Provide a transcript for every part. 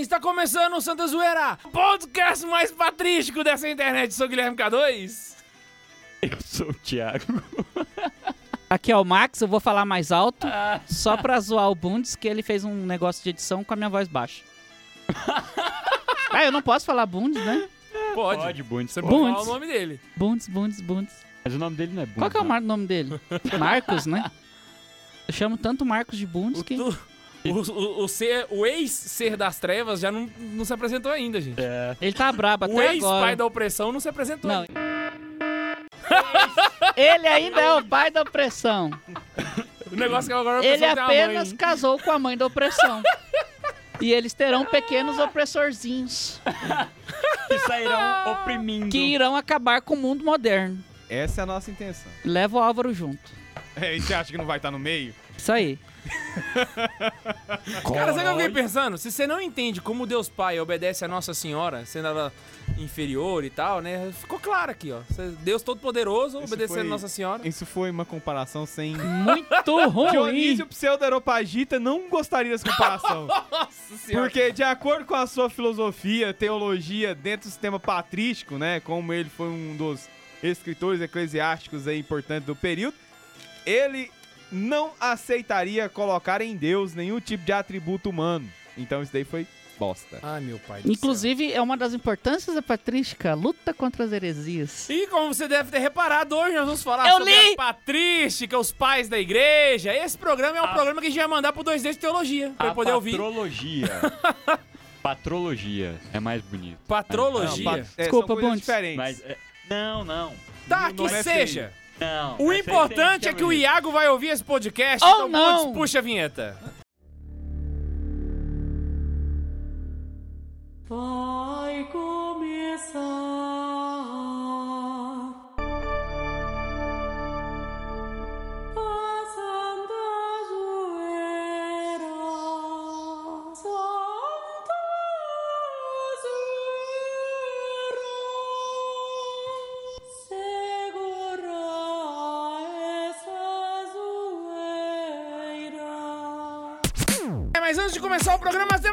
está começando o Santa Zoeira, podcast mais patrístico dessa internet. Sou Guilherme K2. Eu sou o Thiago. Aqui é o Max, eu vou falar mais alto, só pra zoar o Bundes, que ele fez um negócio de edição com a minha voz baixa. ah, eu não posso falar Bundes, né? Pode. Pode, Bundes. Você pode. pode falar Bundes. o nome dele. Bundes, Bundes, Bundes. Mas o nome dele não é Bundes. Qual que é o mar- nome dele? Marcos, né? Eu chamo tanto Marcos de Bundes O, que... tu- o, o, o ser- o ex-ser das trevas já não, não se apresentou ainda, gente. É. Ele tá brabo o até ex-pai agora. da opressão não se apresentou Não. ainda. Ele ainda é o pai da opressão. O negócio é que agora a Ele apenas mãe. casou com a mãe da opressão. E eles terão pequenos opressorzinhos Que sairão oprimindo. que irão acabar com o mundo moderno. Essa é a nossa intenção. Leva o Álvaro junto. É, e você acha que não vai estar no meio? Isso aí. Cara, sabe o que eu fiquei pensando? Se você não entende como Deus Pai obedece a Nossa Senhora, sendo ela inferior e tal, né? Ficou claro aqui, ó. Deus Todo-Poderoso obedecendo foi- a Nossa Senhora. Isso foi uma comparação sem. Muito ruim. Dionísio Pseudo-Aeropagita não gostaria dessa comparação. Nossa Senhora. Porque, de acordo com a sua filosofia, teologia, dentro do sistema patrístico, né? Como ele foi um dos escritores eclesiásticos aí importantes do período, ele não aceitaria colocar em Deus nenhum tipo de atributo humano. Então isso daí foi bosta. Ai, meu pai do Inclusive, é uma das importâncias da patrística, a luta contra as heresias. céu. E como você deve ter reparado, hoje nós vamos falar Eu sobre li! a patrística, os pais da igreja. Esse programa é um programa que a gente vai mandar pro 2D de teologia, pra A poder ouvir. patrologia. Patrologia é mais bonito. Patrologia. Não, pa- é, Desculpa, Bundes. diferentes. Mas, é- não, não. Tá, que é seja. Não. O importante é que o. Iago vai ouvir esse podcast. Oh, então, não! Bundes, puxa a vinheta.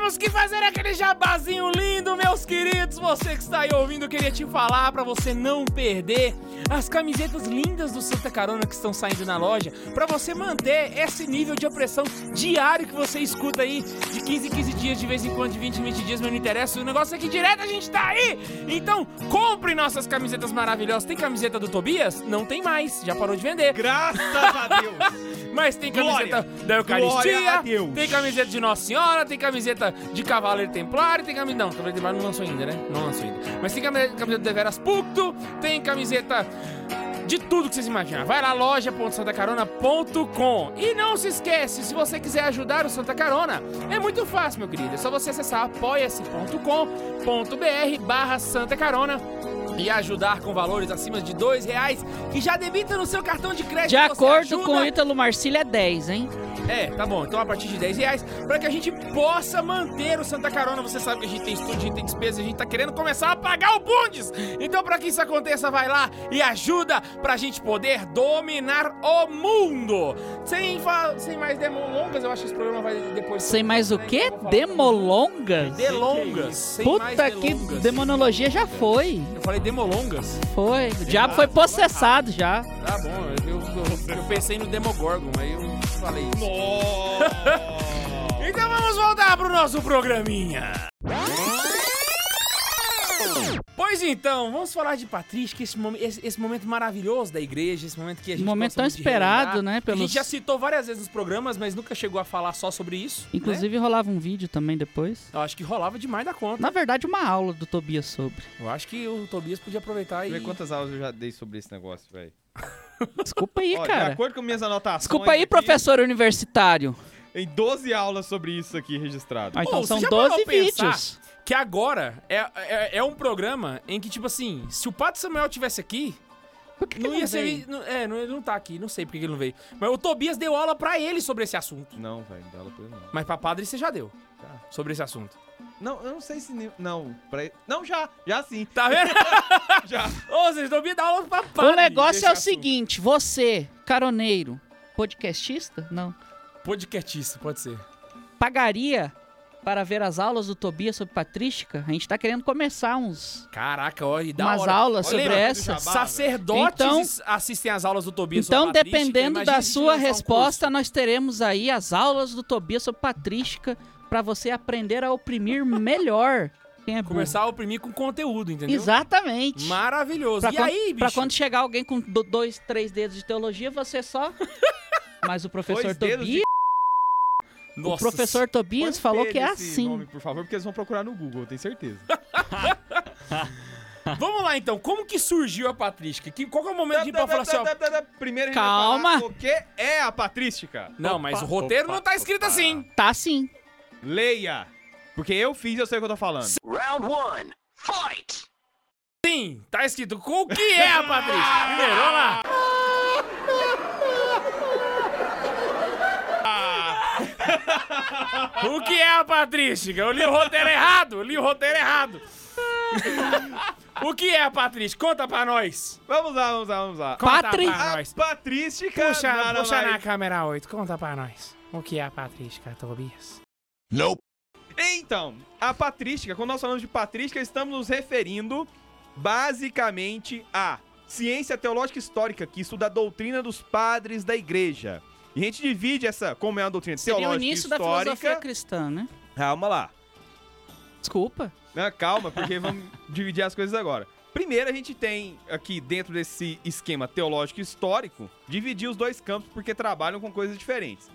Temos que fazer aquele jabazinho lindo, meus queridos. Você que está aí ouvindo, queria te falar pra você não perder as camisetas lindas do Santa Carona que estão saindo na loja, pra você manter esse nível de opressão diário que você escuta aí de 15 em 15 dias, de vez em quando, de 20 em 20 dias, mas não interessa. O negócio é que direto a gente tá aí. Então, compre nossas camisetas maravilhosas. Tem camiseta do Tobias? Não tem mais, já parou de vender. Graças a Deus! Mas tem camiseta Glória. da Eucaristia, tem camiseta de Nossa Senhora, tem camiseta de Cavaleiro Templário, tem camiseta. Não, Cavaleiro Templário não lançou ainda, né? Não lançou ainda. Mas tem camiseta, camiseta de Veras Pucto, tem camiseta de tudo que vocês imaginam. Vai lá, loja.santacarona.com. E não se esquece, se você quiser ajudar o Santa Carona, é muito fácil, meu querido. É só você acessar apoia-se.com.br barra Santa Carona. E ajudar com valores acima de dois reais, que já debita no seu cartão de crédito. De acordo ajuda com o Ítalo Marcílio, é 10, hein? é, tá bom. Então a partir de 10 reais, pra que a gente possa manter o Santa Carona. Você sabe que a gente tem estúdio, a gente tem despesa, a gente tá querendo começar a pagar o Bundes. Então, pra que isso aconteça, vai lá e ajuda pra gente poder dominar o mundo. Sem, fa- sem mais demolongas, eu acho que esse programa vai depois. Sem mais o quê? Então, Demolongas? Delongas. Sem mais Puta que demonologia já foi. Eu falei demolongas. Foi. O diabo foi possessado já. Tá bom, eu, eu- eu pensei no Demogorgon, aí eu falei isso. Então vamos voltar pro nosso programinha. Pois então, vamos falar de Patrícia, esse, esse- esse momento maravilhoso da igreja, esse momento que a gente Um momento tão de esperado, né, que A pelos- gente já citou várias vezes nos programas, mas nunca chegou a falar só sobre isso. né? Inclusive rolava um vídeo também depois. Eu acho que rolava demais da conta. Na verdade, uma aula do Tobias sobre. Eu acho que o Tobias podia aproveitar e. Vê quantas aulas eu já dei sobre esse negócio, velho. Desculpa aí, Ó, De cara. acordo com minhas anotações. Desculpa aí, aqui, professor universitário. Em 12 aulas sobre isso aqui registrado. Ah, então são você já parou 12 pra pensar vídeos. Que agora é, é, é um programa em que, tipo assim, se o Pato Samuel tivesse aqui, Por que que não ia ser. veio? não- é, não, ele não tá aqui, não sei porque que ele não veio. Mas o Tobias deu aula pra ele sobre esse assunto. Não, velho, não dá aula pra ele não. Mas pra padre você já deu. Sobre esse assunto. Não, eu não sei se. Não, pra... não já, já sim. Tá vendo? Já. Ô, vocês Tobias dá aula pra padre. O negócio é o assunto. seguinte, você, caroneiro, podcastista? Não. Podcastista, pode ser. Pagaria para ver as aulas do Tobias sobre patrística? A gente tá querendo começar uns Caraca, e da umas hora. aulas Olha, sobre essa. Sacerdotes Então- assistem às aulas do Tobias Então, sobre patrística, dependendo imagina da sua lançar um resposta, nós teremos aí as aulas do Tobias sobre patrística para você aprender a oprimir melhor é. Começar a oprimir com conteúdo, entendeu? Exatamente. Maravilhoso. Pra e quando, aí, pra bicho? quando chegar alguém com do- dois, três dedos de teologia, você só. Mas o professor Dois Tobias. O Nossa, professor Tobias falou que é assim. Nome, por favor, porque eles vão procurar no Google, eu tenho certeza. Vamos lá, então. Como que surgiu a patrística? Que, qual que é o momento de ir pra falar assim, ó... Primeiro a gente Calma. vai falar o que é a patrística. Não, mas o roteiro não tá escrito assim. Tá sim. Leia. Porque eu fiz e eu sei o que eu tô falando. Sim, tá escrito. O que é a patrística? Primeiro, vamos lá. O que é a patrística? Eu li o roteiro errado, eu li o roteiro errado. O que é a patrística? Conta pra nós. Vamos lá, vamos lá, vamos lá. Conta Patri- pra A nós. patrística Puxa, nada puxa na câmera 8, conta pra nós. O que é a patrística, Tobias? Então, a patrística, quando nós falamos de patrística, estamos nos referindo basicamente à ciência teológica histórica, que estuda a doutrina dos padres da igreja. E a gente divide essa, como é uma doutrina Seria o teológica início da filosofia histórica. cristã, né? Calma lá. Desculpa. Não, calma, porque vamos dividir as coisas agora. Primeiro, a gente tem aqui, dentro desse esquema teológico histórico, dividir os dois campos porque trabalham com coisas diferentes.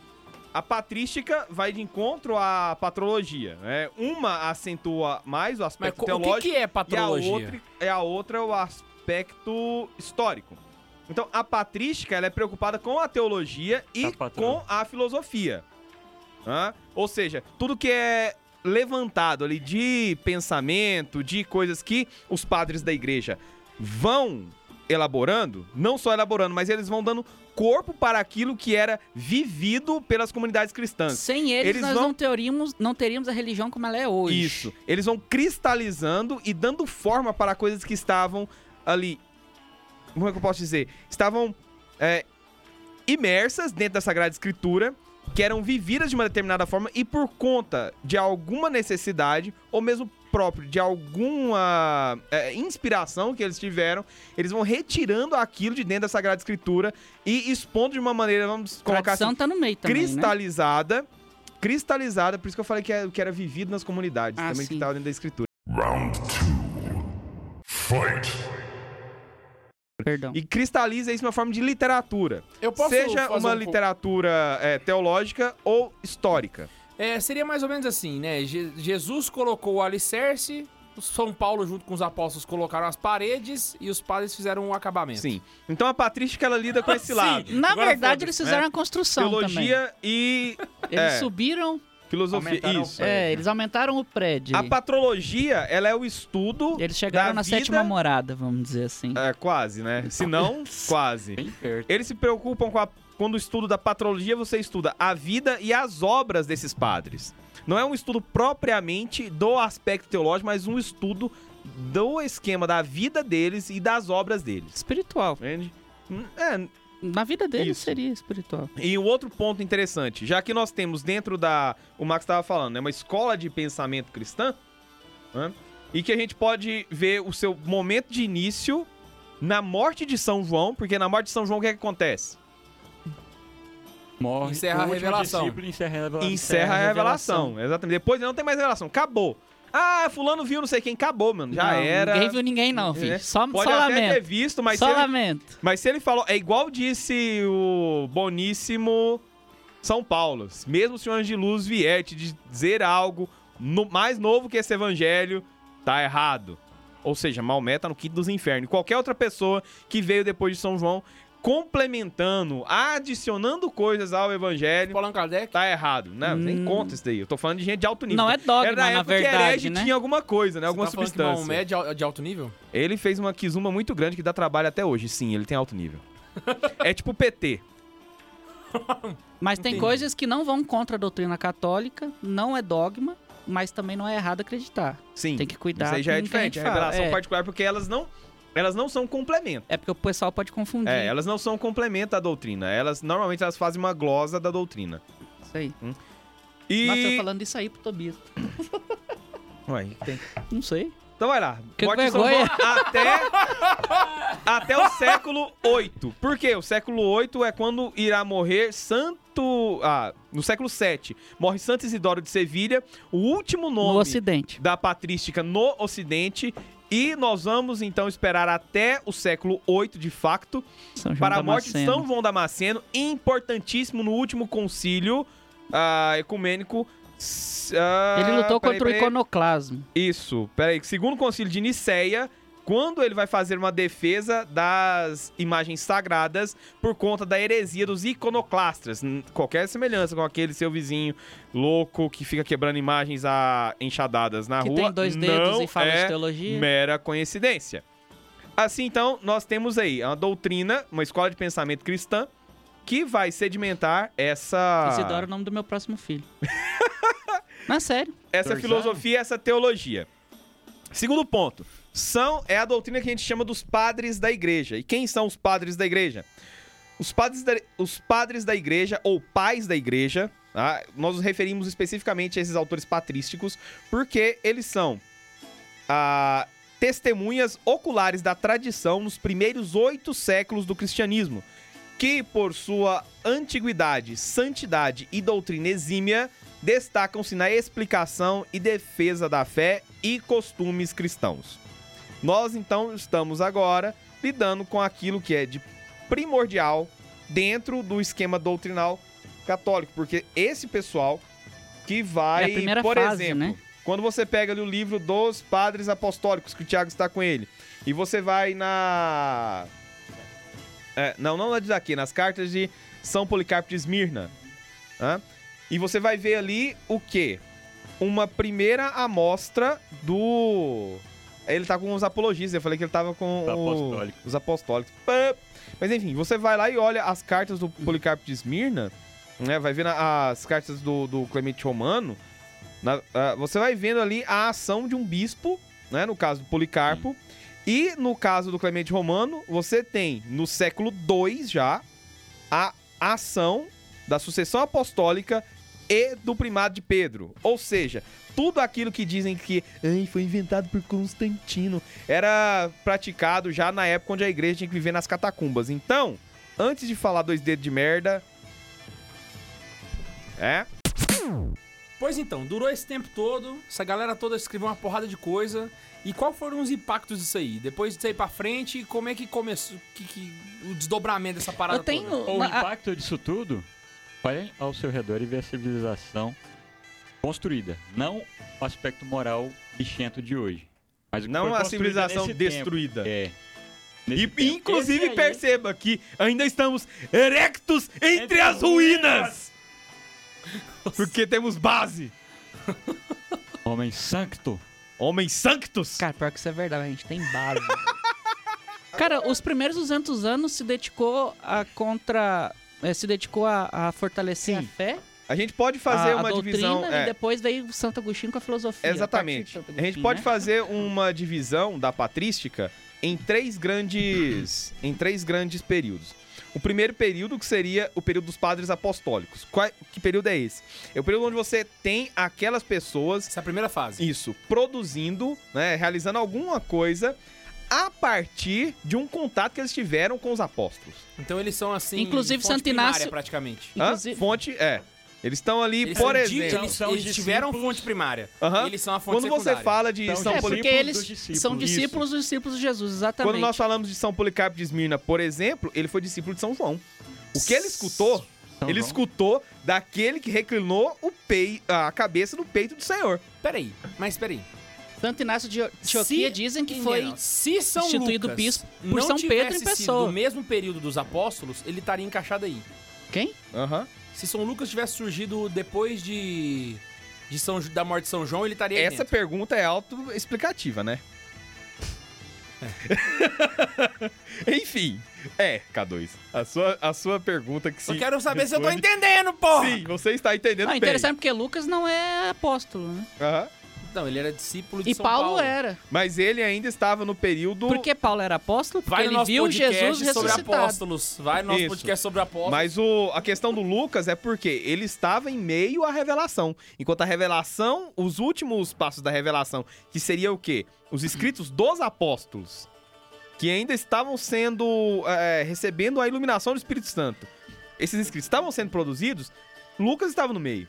A patrística vai de encontro à patrologia. Né? Uma acentua mais o Mas aspecto co- o que, teológico que é e a patrologia? outra, é a outra o aspecto histórico. Então, a patrística ela é preocupada com a teologia e Tá, patrão. com a filosofia. Hã? Ou seja, tudo que é levantado ali de pensamento, de coisas que os padres da igreja vão elaborando, não só elaborando, mas eles vão dando corpo para aquilo que era vivido pelas comunidades cristãs. Sem eles, Eles nós vão- não, teríamos, não teríamos a religião como ela é hoje. Isso. Eles vão cristalizando e dando forma para coisas que estavam ali. Como é que eu posso dizer? Estavam é, imersas dentro da Sagrada Escritura, que eram vividas de uma determinada forma e por conta de alguma necessidade, ou mesmo próprio de alguma é, inspiração que eles tiveram, eles vão retirando aquilo de dentro da Sagrada Escritura e expondo de uma maneira, vamos colocar assim, tá no meio também, né? cristalizada. Cristalizada, por isso que eu falei que era, que era vivido nas comunidades, Ah, também sim. que estava dentro da escritura. Round two. Fight. Perdão. E cristaliza isso uma forma de literatura. Eu posso Seja uma um literatura é, teológica ou histórica. É, seria mais ou menos assim, né? Je- Jesus colocou o alicerce, o São Paulo, junto com os apóstolos, colocaram as paredes e os padres fizeram um acabamento. Sim. Então a patrística ela lida com esse Sim. lado. Na Agora verdade, eles fizeram né? a construção Teologia e também. Eles é. subiram, filosofia. Aumentaram Isso. o é, eles aumentaram o prédio. A patrologia, ela é o estudo Eles chegaram da na vida- sétima morada, vamos dizer assim. É, quase, né? Se não, quase. Bem perto. Eles se preocupam com a. Quando estudo da patrologia, você estuda a vida e as obras desses padres. Não é um estudo propriamente do aspecto teológico, mas um estudo do esquema da vida deles e das obras deles. Espiritual. Entende? É, Na vida deles Isso. seria espiritual. e um outro ponto interessante, já que nós temos dentro da. O Max estava falando, né? Uma escola de pensamento cristã, né, e que a gente pode ver o seu momento de início na morte de São João, porque na morte de São João o que, é que acontece? Morre. Encerra a o revelação. Encerra a revelação. Encerra a revelação. Exatamente. Depois não tem mais revelação. Acabou. Ah, fulano viu não sei quem. Acabou, mano. Já Não, era. Ninguém viu ninguém, não, filho. É. Só, Pode só até ter lamento. visto, mas Só ele, lamento. mas se ele falou... É igual disse o boníssimo São Paulo. Mesmo se o anjo de luz vier te dizer algo no- mais novo que esse evangelho, tá errado. Ou seja, Maomé tá no quinto dos infernos. Qualquer outra pessoa que veio depois de São João complementando, adicionando coisas ao evangelho, Allan Kardec. tá errado. Não, nem Hum. conta isso daí. Eu tô falando de gente de alto nível. Não é dogma, Era na na verdade, né? tinha alguma coisa, né? Alguma Você tá falando que substância. Maomé é de, de alto nível? Ele fez uma quizumba muito grande que dá trabalho até hoje. Sim, ele tem alto nível. é tipo PT. Mas tem Entendi. coisas que não vão contra a doutrina católica, não é dogma, mas também não é errado acreditar. Sim. Tem que cuidar Isso aí já é diferente. fala. revelação É. particular, porque elas não, elas não são complemento. É porque o pessoal pode confundir. É, elas não são complemento à doutrina. Elas normalmente elas fazem uma glosa da doutrina. Isso aí. E... Nossa, eu falando isso aí pro Tobias. Ué, tem... Não sei. Então vai lá. Que São vergonha. Até, até o século VIII. Por quê? O século VIII é quando irá morrer Santo... Ah, no século VII. Morre Santo Isidoro de Sevilha, o último nome No Ocidente. da patrística no Ocidente. E nós vamos, então, esperar até o século VIII, de facto, para a morte de. São João Damasceno, importantíssimo no último concílio ah, ecumênico. ah, Ele lutou peraí, contra o iconoclasmo. Isso, peraí. Segundo concílio de Nicéia, quando ele vai fazer uma defesa das imagens sagradas por conta da heresia dos iconoclastas. Qualquer semelhança com aquele seu vizinho louco que fica quebrando imagens a enxadadas na Que rua. tem dois dedos não e fala é de teologia. mera coincidência. Assim, então, nós temos aí uma doutrina, uma escola de pensamento cristã, que vai sedimentar essa, Isidoro é o nome do meu próximo filho. Não, é sério. essa Dois filosofia, essa teologia. Segundo ponto, são é a doutrina que a gente chama dos padres da igreja. E quem são os padres da igreja? Os padres da, os padres da igreja, ou pais da igreja, tá? nós nos referimos especificamente a esses autores patrísticos, porque eles são ah, testemunhas oculares da tradição nos primeiros oito séculos do cristianismo, que, por sua antiguidade, santidade e doutrina exímia, destacam-se na explicação e defesa da fé e costumes cristãos. Nós, então, estamos agora lidando com aquilo que é de primordial dentro do esquema doutrinal católico, porque esse pessoal que vai, É por fase, exemplo, né? quando você pega ali o livro dos padres apostólicos, que o Tiago está com ele, e você vai na. É, não, não na de daqui, nas cartas de São Policarpo de Esmirna. hã? E você vai ver ali o quê? Uma primeira amostra do. Ele tá com os apologistas, eu falei que ele tava com Os o- apostólicos. os apostólicos. Mas enfim, você vai lá e olha as cartas do Policarpo de Esmirna, né? Vai vendo as cartas do, do Clemente Romano. na- ah, você vai vendo ali a ação de um bispo, né? No caso do Policarpo. E no caso do Clemente Romano, você tem no século II já a ação da sucessão apostólica e do primado de Pedro. Ou seja, tudo aquilo que dizem que "Ai, foi inventado por Constantino era praticado já na época onde a igreja tinha que viver nas catacumbas. Então, antes de falar dois dedos de merda. É? Pois então, durou esse tempo todo, essa galera toda escreveu uma porrada de coisa. E qual foram os impactos disso aí? Depois disso aí pra frente, como é que começou que, que- o desdobramento dessa parada Eu tenho toda? O uma- impacto disso tudo, olhe ao seu redor e vê a civilização construída. Não o aspecto moral bichento de hoje. Mas Não a civilização destruída. tempo. É. E, tempo. inclusive, aí- perceba que ainda estamos erectos entre, Entre as as ruínas. Porque temos base. Homem sancto. Homens sanctos. Cara, pior que isso é verdade, a gente tem base. Cara, os primeiros 200 anos se dedicou a contra... eh, se dedicou a, a fortalecer Sim. a fé, A gente pode fazer a, a uma doutrina, divisão. é, e depois veio Santo Agostinho com a filosofia. a Exatamente. Santo A gente pode né? fazer uma divisão da patrística em três grandes em três grandes períodos. O primeiro período que seria o período dos padres apostólicos. Qual- que período é esse? É o período onde você tem aquelas pessoas Essa é a primeira fase. isso, produzindo, né, realizando alguma coisa a partir de um contato que eles tiveram com os apóstolos. Então eles são assim. Inclusive, fonte Santo primária, praticamente. Hã? Inclusive- Fonte é. Eles estão ali, Eles por exemplo. eles, são eles tiveram fonte primária. Aham. Eles são a fonte Quando você secundária. fala de Então, São É, São porque Policarpo, eles dos discípulos. são Isso. discípulos dos discípulos de Jesus, exatamente. Quando nós falamos de São Policarpo de Esmirna, por exemplo, ele foi discípulo de São João. O que ele escutou, São ele João. escutou daquele que reclinou o pei, a cabeça no peito do Senhor. Peraí, mas peraí. Santo Inácio de Antioquia Se- dizem que foi... Não, se São instituído Lucas bispo por não São Pedro em pessoa. do mesmo período dos apóstolos, ele estaria encaixado aí. Quem? Aham. Se São Lucas tivesse surgido depois de, de São, da morte de São João, ele estaria aí Essa dentro. pergunta é autoexplicativa, né? Enfim, é, K2. A sua, a sua pergunta que se quero saber se eu tô responde- entendendo, porra! Sim, você está entendendo Não, bem. interessante porque Lucas não é apóstolo, né? Aham. Não, ele era discípulo de E São Paulo, Paulo. era. Mas ele ainda estava no período. Porque Paulo era apóstolo? Porque Vai no ele nosso viu podcast Jesus sobre ressuscitado. apóstolos. Vai no nosso Isso. podcast sobre apóstolos. Mas o, a questão do Lucas é porque ele estava em meio à revelação. Enquanto a revelação, os últimos passos da revelação, que seria o quê? Os escritos dos apóstolos, que ainda estavam sendo. é, recebendo a iluminação do Espírito Santo. Esses escritos estavam sendo produzidos, Lucas estava no meio.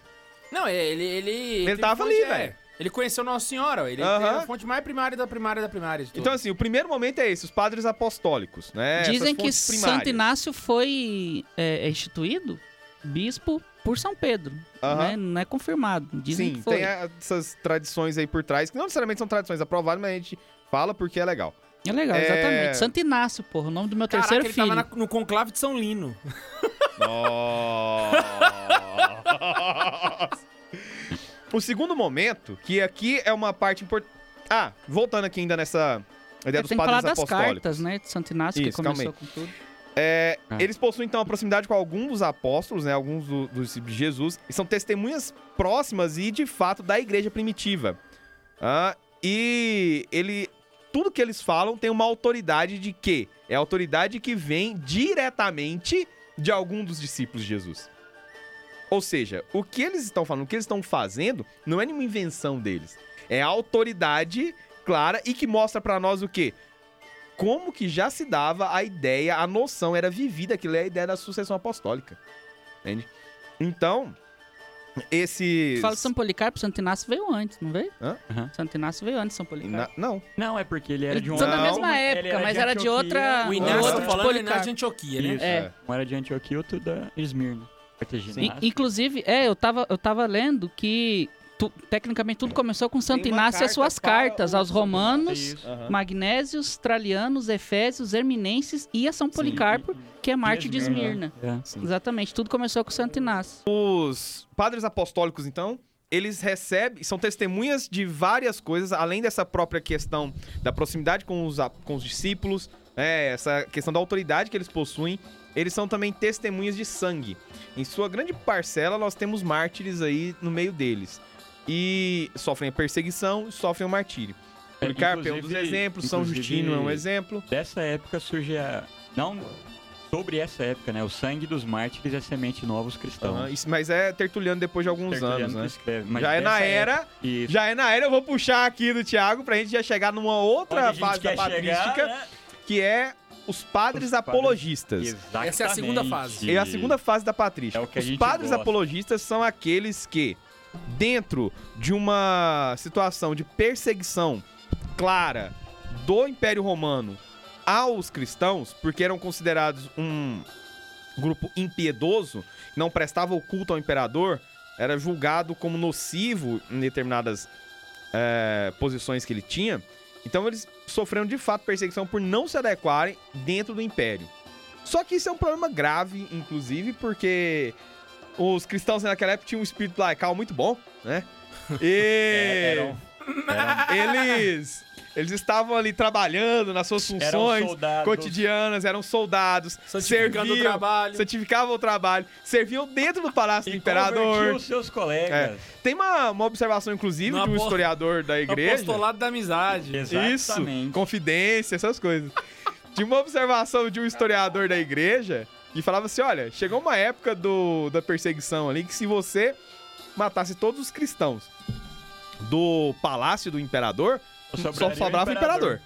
Não, é, ele. Ele, ele, tava ali, é, velho. Ele conheceu Nossa Senhora, ó, ele Aham. tem a fonte mais primária da primária da primária. Então, assim, o primeiro momento é esse, os padres apostólicos, né? Dizem que primárias. Santo Inácio foi é, instituído bispo por São Pedro. Aham. né? Não é confirmado. Dizem Sim, que foi. tem essas tradições aí por trás, que não necessariamente são tradições aprovadas, mas a gente fala porque é legal. É legal, É- exatamente. Santo Inácio, porra, o nome do meu Caraca, terceiro ele filho. tava na- no conclave de São Lino. Nossa. o segundo momento, que aqui é uma parte importante. Ah, voltando aqui ainda nessa ideia dos falar padres das apostólicos. cartas, né? De Santo Inácio, Isso, que começou com tudo. É, Ah. Eles possuem, então, a proximidade com alguns dos apóstolos, né? Alguns do- dos discípulos de Jesus. E são testemunhas próximas e, de fato, da igreja primitiva. Ah, e ele... Tudo que eles falam tem uma autoridade de quê? É a autoridade que vem diretamente de algum dos discípulos de Jesus. Ou seja, o que eles estão falando, o que eles estão fazendo, não é nenhuma invenção deles. É a autoridade clara e que mostra pra nós o quê? como que já se dava a ideia, a noção era vivida, aquilo é a ideia da sucessão apostólica. Entende? Então, esses. Fala de São Policarpo, Santo Inácio veio antes, não veio? Hã? Aham. Santo Inácio veio antes de São Policarpo. Na- Não. Não, é porque ele era de um... são da mesma época, mas era de outra. O Inácio outro de falando Inácio Policarpo. de Antioquia, né? Isso, É. é. Um era de Antioquia e outro da Esmirna. Inclusive, é, eu tava, eu tava lendo que tu- tecnicamente tudo começou com Santo Inácio e as suas cartas aos romanos, Isso. magnésios, tralianos, efésios, herminenses e a São Policarpo, que é Marte de Esmirna. É. Exatamente, tudo começou com Santo Inácio. Os padres apostólicos, então, eles recebem, são testemunhas de várias coisas, além dessa própria questão da proximidade com os, com os discípulos, né, essa questão da autoridade que eles possuem, eles são também testemunhas de sangue. Em sua grande parcela, nós temos mártires aí no meio deles. E sofrem a perseguição e sofrem o martírio. É, Policarpo é um dos exemplos, São Justino é um exemplo. Dessa época surge a... Não sobre essa época, né? O sangue dos mártires é semente nova aos cristãos. Aham, isso- mas é Tertuliano depois de alguns Tertuliano anos, né? escreve, Já é na era época-. Já é na era, eu vou puxar aqui do Thiago pra gente já chegar numa outra fase da patrística, chegar, né? Que é os padres Os padres- apologistas. Essa é a segunda fase. É a segunda fase da patrística. É o que a os padres gosta. apologistas são aqueles que, dentro de uma situação de perseguição clara do Império Romano aos cristãos, porque eram considerados um grupo impiedoso, não prestava o culto ao imperador, era julgado como nocivo em determinadas eh, posições que ele tinha. Então eles sofreram de fato perseguição por não se adequarem dentro do império. Só que isso é um problema grave, inclusive, porque os cristãos naquela época tinham um espírito laical muito bom, né? E É, eram- eram- eles eles estavam ali trabalhando nas suas Eram funções soldados. cotidianas, eram soldados, Santificando o serviam, trabalho. santificavam o trabalho, serviam dentro do palácio do E imperador. convertiu os seus colegas. Tem uma, uma observação, inclusive, No de um historiador da igreja. Apostolado da amizade. Exatamente. Isso, confidência, essas coisas. Tinha uma observação de um historiador da igreja que falava assim: olha, chegou uma época do, da perseguição ali que se você matasse todos os cristãos do palácio do imperador, só sobrava o imperador.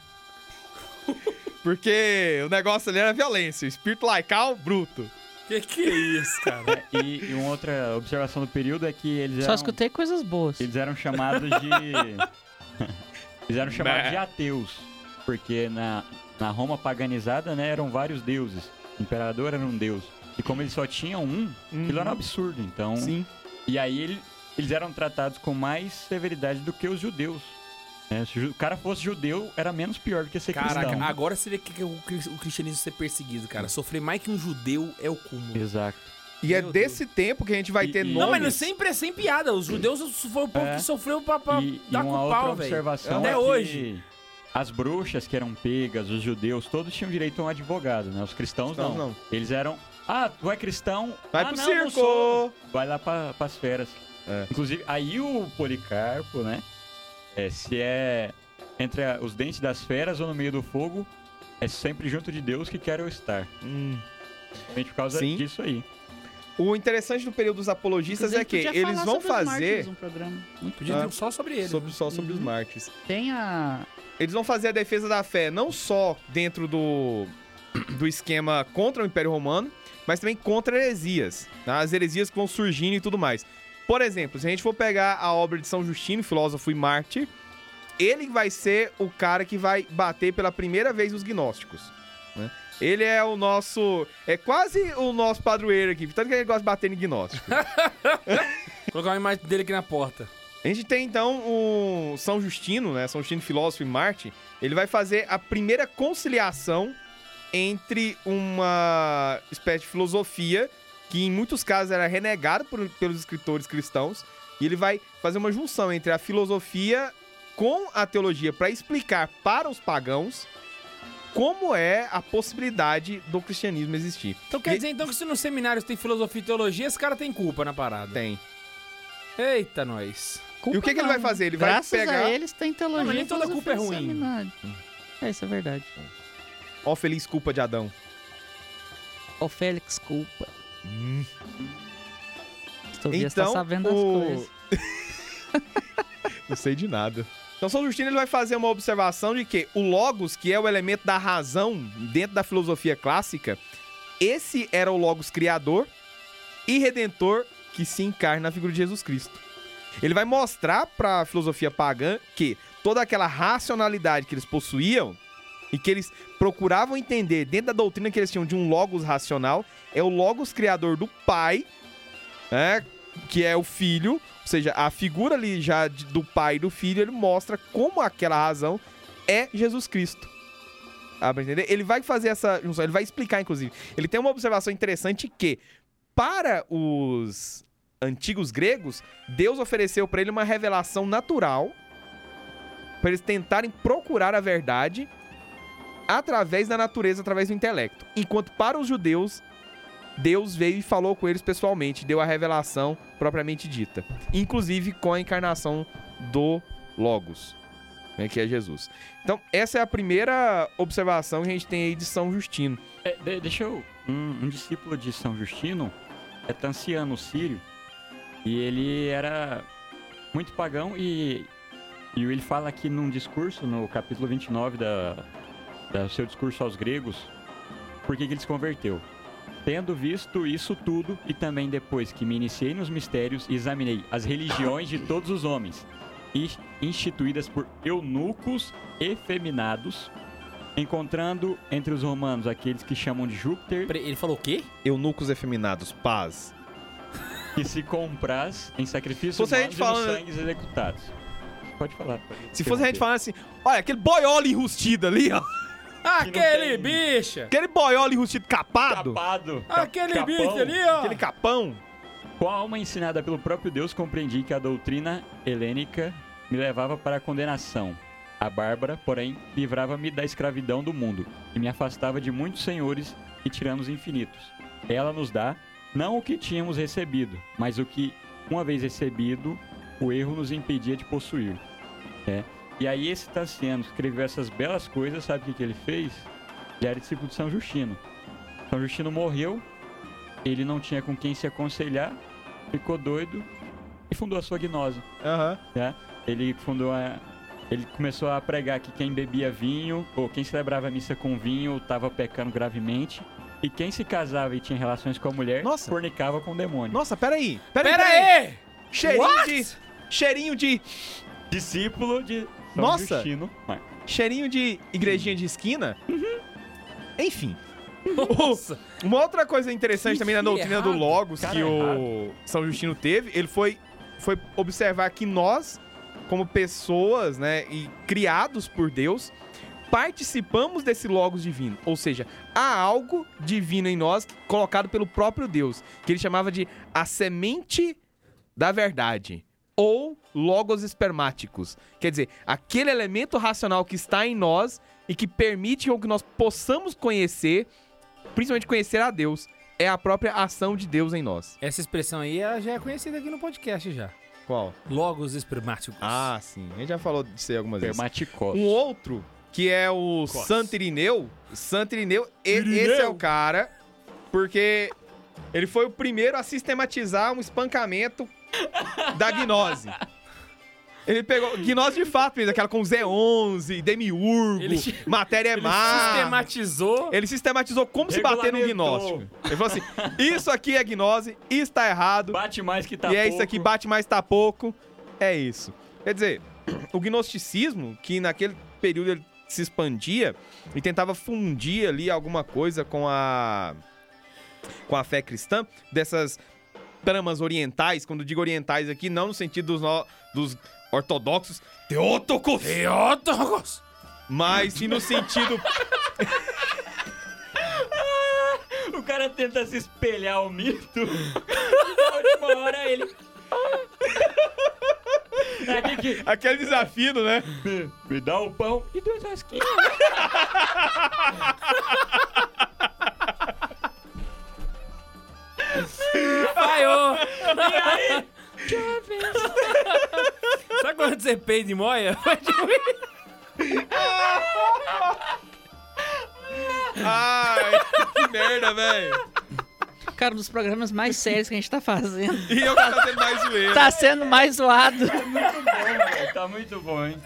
Porque o negócio ali era violência, o espírito laical bruto. Que que é isso, cara? E, e uma outra observação do período é que eles Só eram, escutei coisas boas. eles eram chamados de. eles eram chamados de ateus. Porque na, na Roma paganizada, né, eram vários deuses. O imperador era um deus. E como eles só tinham um, aquilo era um absurdo. Então. Sim. E aí ele- eles eram tratados com mais severidade do que os judeus. Né? Se o o cara fosse judeu, era menos pior do que ser Caraca, cristão. agora você vê que é o cri- o cristianismo ser perseguido, cara. Sofrer mais que um judeu é o cúmulo. Exato. E é Meu desse tempo que a gente vai E- ter e- nomes. Não, mas não sempre é sem piada. Os judeus foi o povo É. que sofreu pra, pra E, dar uma com outra pau, velho. observação Até é hoje. As bruxas que eram pegas, os judeus, todos tinham direito a um advogado, né? Os cristãos Cristãos não. não. Eles eram. Ah, tu é cristão? Vai ah, pro não, circo! não. Vai lá pra, pras feras. É. Inclusive, aí o Policarpo, né? É, se é entre a- os dentes das feras ou no meio do fogo, é sempre junto de Deus que quero estar. Hum. Por causa Sim. disso aí. O interessante do período dos apologistas é que eles vão sobre os fazer um programa. Muito Podia Ah. só sobre ele. sobre, só sobre os Uhum. mártires. Tem a. Eles vão fazer a defesa da fé não só dentro do, do esquema contra o Império Romano, mas também contra heresias. tá? As heresias que vão surgindo e tudo mais. Por exemplo, se a gente for pegar a obra de São Justino, filósofo e mártir, ele vai ser o cara que vai bater pela primeira vez os gnósticos. né? Ele é o nosso. É quase o nosso padroeiro aqui, tanto que ele gosta de bater em gnóstico. Colocar uma imagem dele aqui na porta. A gente tem então o São Justino, né? São Justino filósofo e Marte. Ele vai fazer a primeira conciliação entre uma espécie de filosofia que em muitos casos era renegada por- pelos escritores cristãos e ele vai fazer uma junção entre a filosofia com a teologia para explicar para os pagãos como é a possibilidade do cristianismo existir. Então quer E- dizer então que se nos seminários tem filosofia e teologia, esse cara tem culpa na parada. Tem. Eita, nós. E o que, que ele vai fazer? Ele vai Graças pegar. a eles tem teologia. Não, mas nem toda culpa é ruim. seminário. É, isso é verdade. Ó, feliz culpa de Adão. Ô, Félix, culpa. Hum. Tobias tá Então, sabendo o- das coisas. Não sei de nada. Então, São Justino ele vai fazer uma observação de que o Logos, que é o elemento da razão dentro da filosofia clássica, esse era o Logos criador e redentor que se encarna na figura de Jesus Cristo. Ele vai mostrar para a filosofia pagã que toda aquela racionalidade que eles possuíam e que eles procuravam entender dentro da doutrina que eles tinham de um Logos racional é o Logos criador do Pai, né, que é o Filho, ou seja, a figura ali já do pai e do filho, ele mostra como aquela razão é Jesus Cristo. Dá pra entender? Ele vai fazer essa junção, ele vai explicar, inclusive. Ele tem uma observação interessante que, para os antigos gregos, Deus ofereceu para ele uma revelação natural para eles tentarem procurar a verdade através da natureza, através do intelecto. Enquanto para os judeus, Deus veio e falou com eles pessoalmente, deu a revelação propriamente dita. Inclusive com a encarnação do Logos, né, que é Jesus. Então, essa é a primeira observação que a gente tem aí de São Justino. É, de- deixa eu. Um, um discípulo de São Justino é Tanciano Sírio. E ele era muito pagão e, e ele fala aqui num discurso, no capítulo 29 da, seu discurso aos gregos, por que que ele se converteu. Tendo visto isso tudo, e também depois que me iniciei nos mistérios e examinei as religiões de todos os homens, e instituídas por eunucos efeminados, encontrando entre os romanos aqueles que chamam de Júpiter, Ele falou o quê? Eunucos efeminados, paz. que se compraz em sacrifícios a humanos e falando- sangues executados. Pode falar. pode Se fosse a gente falando assim, olha, aquele boiola enrustido ali, ó. Aquele tem- bicho! Aquele boiola enrustido capado. Capado. cap- Aquele capão. bicho ali, ó! Aquele capão. Com a alma ensinada pelo próprio Deus, compreendi que a doutrina helênica me levava para a condenação. A Bárbara, porém, livrava-me da escravidão do mundo e me afastava de muitos senhores e tiranos infinitos. Ela nos dá não o que tínhamos recebido, mas o que, uma vez recebido, o erro nos impedia de possuir. né? E aí esse Tassiano escreveu essas belas coisas, sabe o que, que ele fez? Já era discípulo de São Justino. São Justino morreu, ele não tinha com quem se aconselhar, ficou doido e fundou a sua gnose. Aham. né? Ele fundou a. Ele começou a pregar que quem bebia vinho, ou quem celebrava a missa com vinho, estava pecando gravemente. E quem se casava e tinha relações com a mulher, Nossa. fornicava com o demônio. Nossa, peraí. Peraí, Pera peraí. aí! Cheirinho What? de... Cheirinho de... Discípulo de São Nossa. Justino. Cheirinho de igrejinha de esquina. Enfim. Nossa! Uma outra coisa interessante Que também na doutrina errado. do Logos Cara que o São Justino teve, ele foi, foi observar que nós, como pessoas, né, e criados por Deus, participamos desse Logos divino. Ou seja, há algo divino em nós colocado pelo próprio Deus, que ele chamava de a semente da verdade. Ou logos espermáticos. Quer dizer, aquele elemento racional que está em nós e que permite com que nós possamos conhecer, principalmente conhecer a Deus, é a própria ação de Deus em nós. Essa expressão aí ela já é conhecida aqui no podcast já. Qual? Logos espermáticos. Ah, sim. A gente já falou disso aí algumas vezes. Um outro, que é o Cos. Santo Irineu. Santo Irineu, e- Irineu. esse é o cara, porque ele foi o primeiro a sistematizar um espancamento da gnose. Ele pegou. Gnose de fato fez aquela com Z11, Demiurgo, Ele- matéria Ele má. sistematizou. Ele sistematizou como se bater no gnóstico. Ele falou assim: isso aqui é gnose, isso tá errado. Bate mais que tá e é pouco. isso aqui, bate mais, tá pouco. É isso. Quer dizer, o gnosticismo, que naquele período ele se expandia e tentava fundir ali alguma coisa com a com a fé cristã, dessas tramas orientais, quando digo orientais aqui, não no sentido dos, no- dos ortodoxos teótocos, Teótocos. mas sim no sentido O cara tenta se espelhar o mito. Na última hora ele. É aqui que. aquele desafio, né? Me, me dá o pão e duas rasquinhas. Falhou. E aí? Sabe quando você peida e moia? Foi tipo isso. Ai, que merda, velho. Cara, um dos programas mais sérios que a gente tá fazendo. E eu que tô fazendo mais zoeira. Tá sendo mais zoado. Tá muito bom, hein?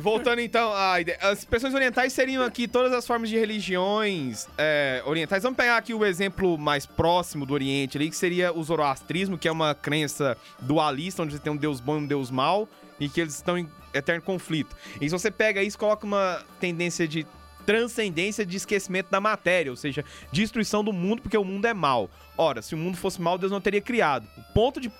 Voltando então à ideia. As expressões orientais seriam aqui todas as formas de religiões é, orientais. Vamos pegar aqui o exemplo mais próximo do Oriente ali, que seria o zoroastrismo, que é uma crença dualista, onde você tem um deus bom e um deus mau, e que eles estão em eterno conflito. E se você pega isso, coloca uma tendência de transcendência de esquecimento da matéria, ou seja, destruição do mundo porque o mundo é mau. Ora, se o mundo fosse mau, Deus não teria criado. O ponto de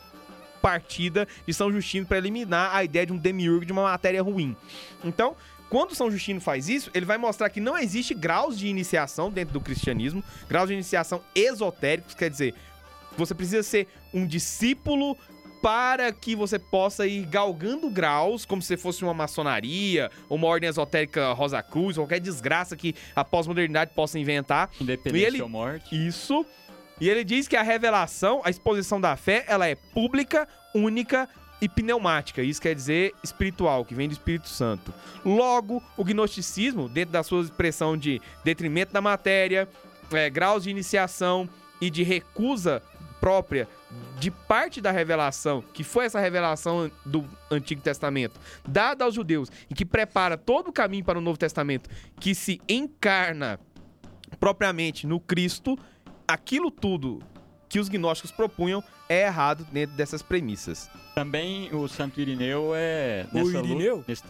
partida de São Justino para eliminar a ideia de um demiurgo de uma matéria ruim. Então, quando São Justino faz isso, ele vai mostrar que não existe graus de iniciação dentro do cristianismo, graus de iniciação esotéricos, quer dizer, você precisa ser um discípulo para que você possa ir galgando graus, como se fosse uma maçonaria, uma ordem esotérica Rosa Cruz, qualquer desgraça que a pós-modernidade possa inventar. Independente E ele- ou morte. Isso. E ele diz que a revelação, a exposição da fé, ela é pública, única e pneumática. Isso quer dizer espiritual, que vem do Espírito Santo. Logo, o gnosticismo, dentro da sua expressão de detrimento da matéria, é, graus de iniciação e de recusa própria de parte da revelação, que foi essa revelação do Antigo Testamento, dada aos judeus, e que prepara todo o caminho para o Novo Testamento, que se encarna propriamente no Cristo, aquilo tudo que os gnósticos propunham é errado dentro dessas premissas. Também o Santo Irineu é. O Irineu? luta- nesse-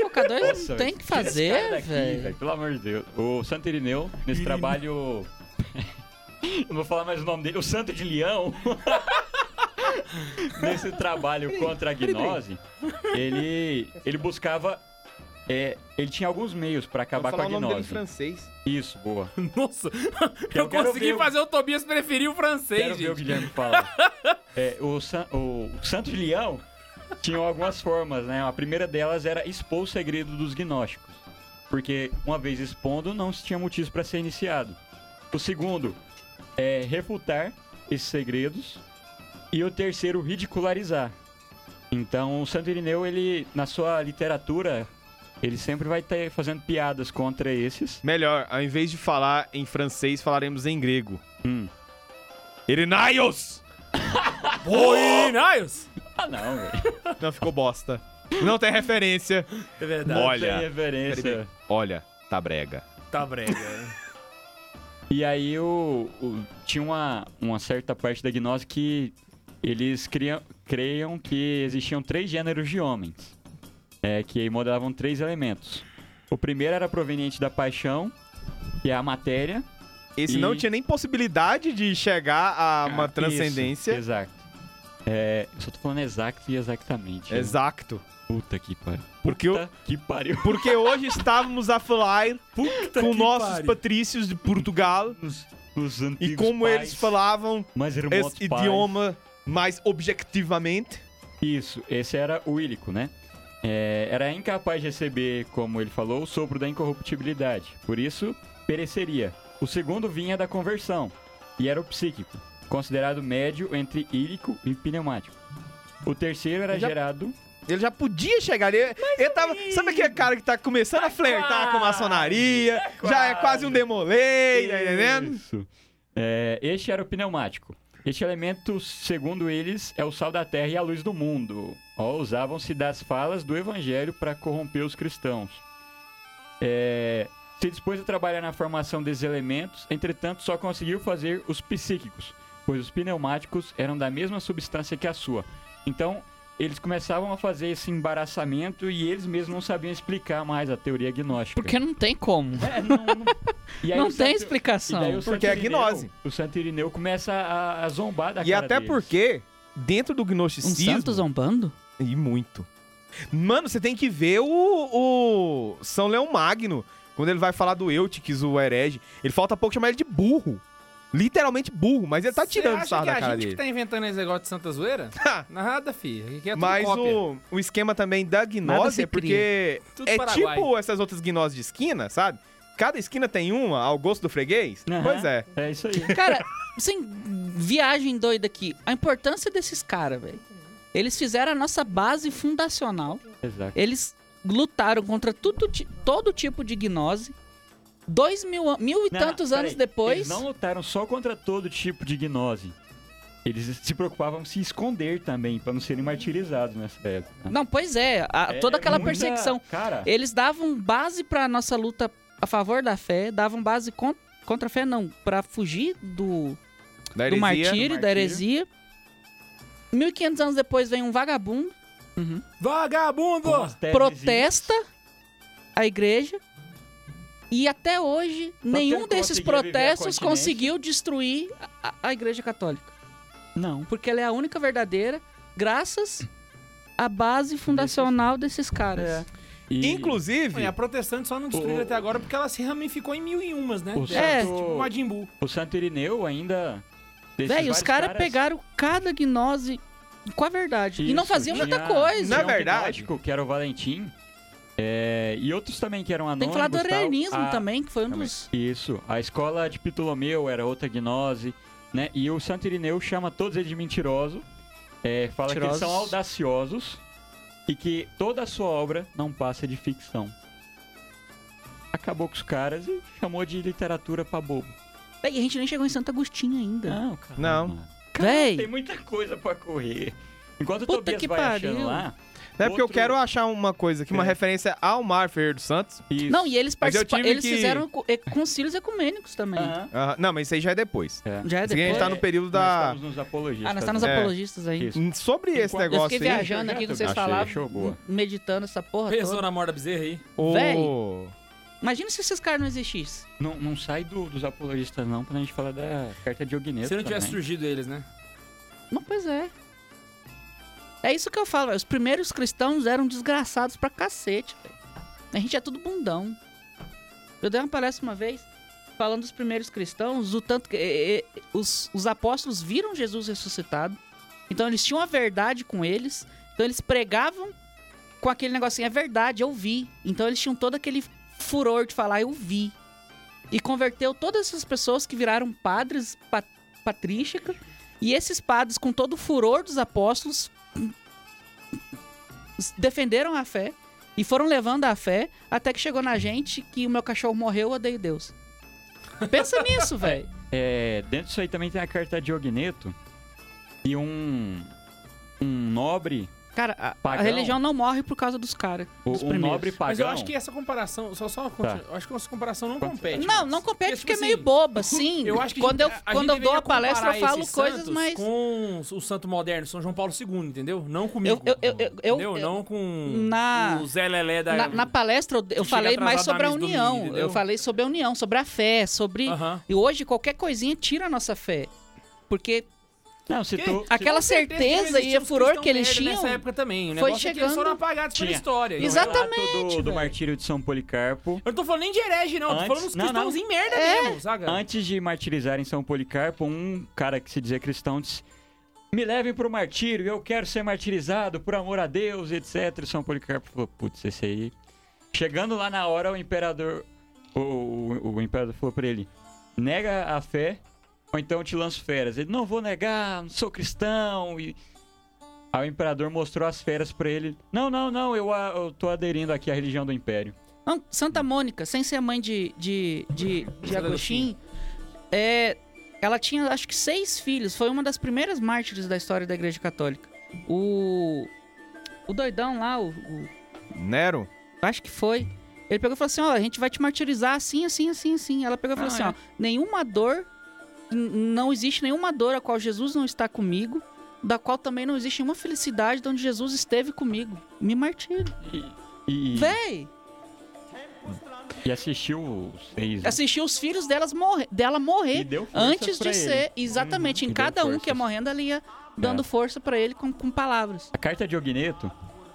Pô, cada dois Nossa, tem que fazer, velho. Pelo amor de Deus. O Santo Irineu, nesse Irineu. trabalho. Eu não vou falar mais o nome dele. O Santo de Leão. nesse trabalho contra a gnose, ele, ele buscava. É, ele tinha alguns meios pra acabar com a gnose. francês. Isso, boa. Nossa, Eu eu consegui ver o- fazer o Tobias preferir o francês, Quero ver o gente. Guilherme falar. É, o, San- o Santo de Leão tinha algumas formas, né? A primeira delas era expor o segredo dos gnósticos. Porque uma vez expondo, não se tinha motivo para ser iniciado. O segundo é refutar esses segredos. E o terceiro, ridicularizar. Então, o Santo Irineu, ele, na sua literatura, ele sempre vai estar fazendo piadas contra esses. Melhor, ao invés de falar em francês, falaremos em grego. Hum. Irenaios! Oi, Niles! Ah, não, velho. Não, ficou bosta. Não tem referência. É verdade. Olha. Sem referência. Olha, tá brega. Tá brega. E aí o, o- tinha uma, uma certa parte da gnose que eles criam, creiam que existiam três gêneros de homens, é, que modelavam três elementos. O primeiro era proveniente da paixão, que é a matéria. Esse E- não tinha nem possibilidade de chegar a uma Ah, transcendência. Isso, exato. É, eu só tô falando exato e exatamente. né? Exato. Puta que pariu. Porque, o- Puta que pariu. porque hoje estávamos a falar com que nossos pariu. patrícios de Portugal Os, os e como pais, eles falavam esse pais. idioma mais objectivamente. Isso, esse era o ílico, né? É, era incapaz de receber, como ele falou, o sopro da incorruptibilidade. Por isso, pereceria. O segundo vinha da conversão, e era o psíquico. considerado médio entre írico e pneumático. O terceiro era Já- gerado. Ele já podia chegar ali. Ele tava. Sabe aquele cara que tá começando a flertar com maçonaria? já é quase um demolei, tá entendendo? Isso. É, este era o pneumático. Este elemento, segundo eles, é o sal da terra e a luz do mundo. Ó, Usavam-se das falas do evangelho para corromper os cristãos. É, se dispôs a trabalhar na formação desses elementos, entretanto, só conseguiu fazer os psíquicos, pois os pneumáticos eram da mesma substância que a sua. Então, eles começavam a fazer esse embaraçamento e eles mesmos não sabiam explicar mais a teoria gnóstica. Porque não tem como. É, não, não- E aí Não tem Santo- explicação. e daí o Porque é Santo Irineu- gnose. O Santo Irineu começa a, a zombar da E cara até deles. porque, dentro do Um gnosticismo. santo zombando? E muito. Mano, você tem que ver o, o São Leão Magno. Quando ele vai falar do Eutiques, o herege. Ele falta pouco chamar ele de burro. Literalmente burro, mas ele tá tirando Você sarro da que a cara gente dele. que tá inventando esse negócio de Santa Zoeira? Nada, filho. Aqui é tudo Mas cópia. o, o esquema também da gnose se é porque é Paraguai. tipo essas outras gnoses de esquina, sabe? Cada esquina tem uma ao gosto do freguês. Aham, Pois é. É isso aí. Cara, sem viagem doida aqui. A importância desses caras, velho. Eles fizeram a nossa base fundacional. Exato. Eles lutaram contra tudo, todo tipo de gnose. Dois mil, mil e Não, tantos peraí, anos depois. Eles não lutaram só contra todo tipo de gnose. Eles se preocupavam em se esconder também, pra não serem martirizados nessa época. Não, pois é. a- É toda aquela muita- perseguição. Cara, Eles davam base pra nossa luta a favor da fé, davam base con- contra a fé, não, Pra fugir do, Da do heresia. martírio, do da martírio. heresia. 1500 anos depois vem um vagabundo, Vagabundo! as teses protesta a igreja. E até hoje, nenhum desses protestos conseguiu destruir a, a igreja católica. Não. Porque ela é a única verdadeira, graças à base fundacional desses caras. É. E Inclusive, a protestante só não destruiu O- até agora porque ela se ramificou em mil e umas, né? O É. Tipo o Majin Buu. o Santo Irineu ainda. Véi, os vários caras pegaram cada gnose com a verdade. e não Isso, faziam muita tinha- coisa. Na um verdade- gnóstico, que era o Valentim. É, e outros também que eram Tem anônimos. que falar do arianismo A- também, que foi um dos. Isso. A escola de Ptolomeu era outra gnose, né? E o Santo Irineu chama todos eles de mentiroso. é, fala que eles são audaciosos e que toda a sua obra não passa de ficção. Acabou com os caras e chamou de literatura pra bobo. Véi, a gente nem chegou em Santo Agostinho ainda. Não, cara. Não. Véi. Tem muita coisa pra correr. Enquanto o Puta Tobias que vai pariu. achando lá... é porque eu outro- quero achar uma coisa aqui, uma É. referência ao Mar Ferreira dos Santos. Isso. Não, e eles Mas eu participaram. tive Eles que- fizeram co- e- concílios ecumênicos também. Aham. Não, mas isso aí já é depois. É. Já é Isso aqui a gente depois. tá no período Nós da. estamos nos apologistas. Ah, nós tá nos É. apologistas aí. Isso. Hum, Sobre esse Eu Eu negócio fiquei aí. viajando aqui que vocês Achei, falavam, show, boa. meditando essa porra Pesou toda. na morda bezerra aí. o- Véi. Imagina se esses caras não existissem. Não, não sai do- dos apologistas não, pra gente falar da carta de Ogneto Se não tivesse também. surgido eles, né? Não, pois é. É isso que eu falo. Os primeiros cristãos eram desgraçados pra cacete. A gente é tudo bundão. Eu dei uma palestra uma vez falando dos primeiros cristãos, o tanto que os, os apóstolos viram Jesus ressuscitado. Então eles tinham a verdade com eles. Então eles pregavam com aquele negocinho, é verdade, eu vi. Então eles tinham todo aquele furor de falar, eu vi. E converteu todas essas pessoas que viraram padres pa patrísticos. E esses padres, com todo o furor dos apóstolos, defenderam a fé e foram levando a fé até que chegou na gente que o meu cachorro morreu, eu odeio Deus. Pensa nisso, velho. É, dentro disso aí também tem a carta de Ogneto e um um nobre, Cara, a, a religião não morre por causa dos caras. o- Dos um nobre pagão. Mas eu acho que essa comparação, só só continu- eu acho que essa comparação não compete. Não, Max. não compete porque, tipo é meio assim, boba, sim. Eu acho que quando a eu, gente- a quando eu dou a palestra, eu falo esses coisas mais. com o santo moderno, São João Paulo II, entendeu? Não comigo. Eu- eu- eu- eu- entendeu? eu- não com na- o Zé Lelé da... Na, na palestra eu, eu falei mais sobre a união. domingo, eu falei sobre a união, sobre a fé, sobre. Aham. E hoje qualquer coisinha tira a nossa fé. Porque Não, se tu, aquela certeza e o furor cristãos que eles tinham. Nessa época também. O foi negócio é que eles foram chegando- apagados pela história. no Exatamente, do, do martírio de São Policarpo, Eu não tô falando nem de herege, não. Eu tô Antes- falando dos não, não. cristãos em merda É. mesmo, saca? antes de martirizarem São Policarpo, um cara que se dizia cristão disse: Me levem pro martírio, eu quero ser martirizado por amor a Deus, etc. E São Policarpo falou: Putz, esse aí. Chegando lá na hora, o imperador. O, o, o imperador falou pra ele: Nega a fé Ou então eu te lanço feras. Ele, não vou negar, não sou cristão. E... Aí o imperador mostrou as feras pra ele. Não, não, não, eu, eu tô aderindo aqui à religião do império. Santa Mônica, sem ser mãe de, de, de, de Agostinho, é, ela tinha acho que seis filhos. Foi uma das primeiras mártires da história da Igreja Católica. O. O doidão lá, o. o- Nero? acho que foi. Ele pegou e falou assim: ó, a gente vai te martirizar assim, assim, assim, assim. Ela pegou e falou Ah, assim: é. ó, nenhuma dor, não existe nenhuma dor a qual Jesus não está comigo, da qual também não existe nenhuma felicidade de onde Jesus esteve comigo. Me martire. E, e, Véi! e assistiu os seis. assistiu os filhos delas morrer, dela morrer antes de ser. ele. Exatamente. E em cada um que ia morrendo, ela ia dando É. força pra ele com, com palavras. A carta de Ogneto,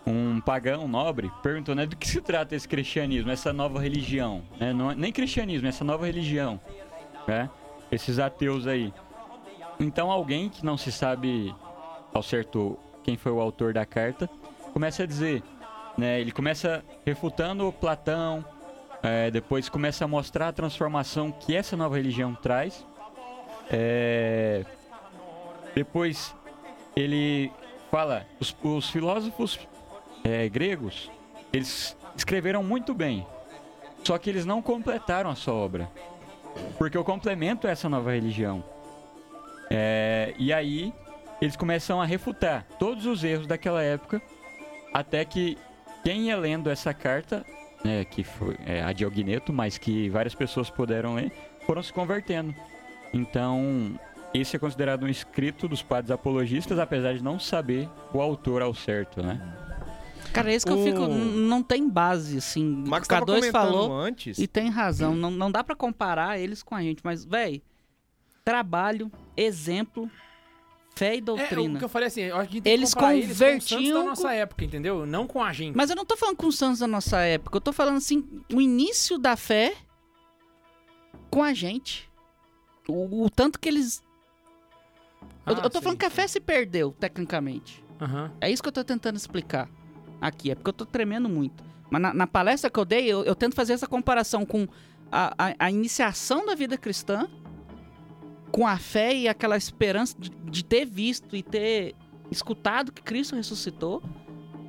um pagão nobre, perguntou, né, do que se trata esse cristianismo, essa nova religião, né? Não, é- nem cristianismo, essa nova religião, né? Esses ateus aí. Então alguém que não se sabe ao certo quem foi o autor da carta, começa a dizer, né? Ele começa refutando Platão, é, depois começa a mostrar a transformação que essa nova religião traz. É, depois ele fala, os, os filósofos é, gregos, eles escreveram muito bem, só que eles não completaram a sua obra, porque o complemento essa nova religião. É, e aí eles começam a refutar todos os erros daquela época, até que quem ia lendo essa carta, né, que foi é, a de Ogneto, mas que várias pessoas puderam ler, foram se convertendo. Então, esse é considerado um escrito dos padres apologistas, apesar de não saber o autor ao certo, né? Cara, é isso que eu O- fico. n- Não tem base, assim. O Max o tava K2 comentando falou antes. e tem razão. Não, não dá pra comparar eles com a gente, mas, véi, trabalho, exemplo, fé e É, doutrina. o que eu falei assim, eu acho que a gente tem Eles que comparar eles com os santos convertiam da nossa época, entendeu? Não com a gente. Mas eu não tô falando com os santos da nossa época, eu tô falando assim, o início da fé com a gente. O, o tanto que eles. Eu, Ah, eu tô sim, falando que a sim. fé se perdeu, tecnicamente. Aham. É isso que eu tô tentando explicar aqui, é porque eu tô tremendo muito. Mas na, na palestra que eu dei, eu, eu tento fazer essa comparação com a, a- a iniciação da vida cristã, com a fé e aquela esperança de, de ter visto e ter escutado que Cristo ressuscitou,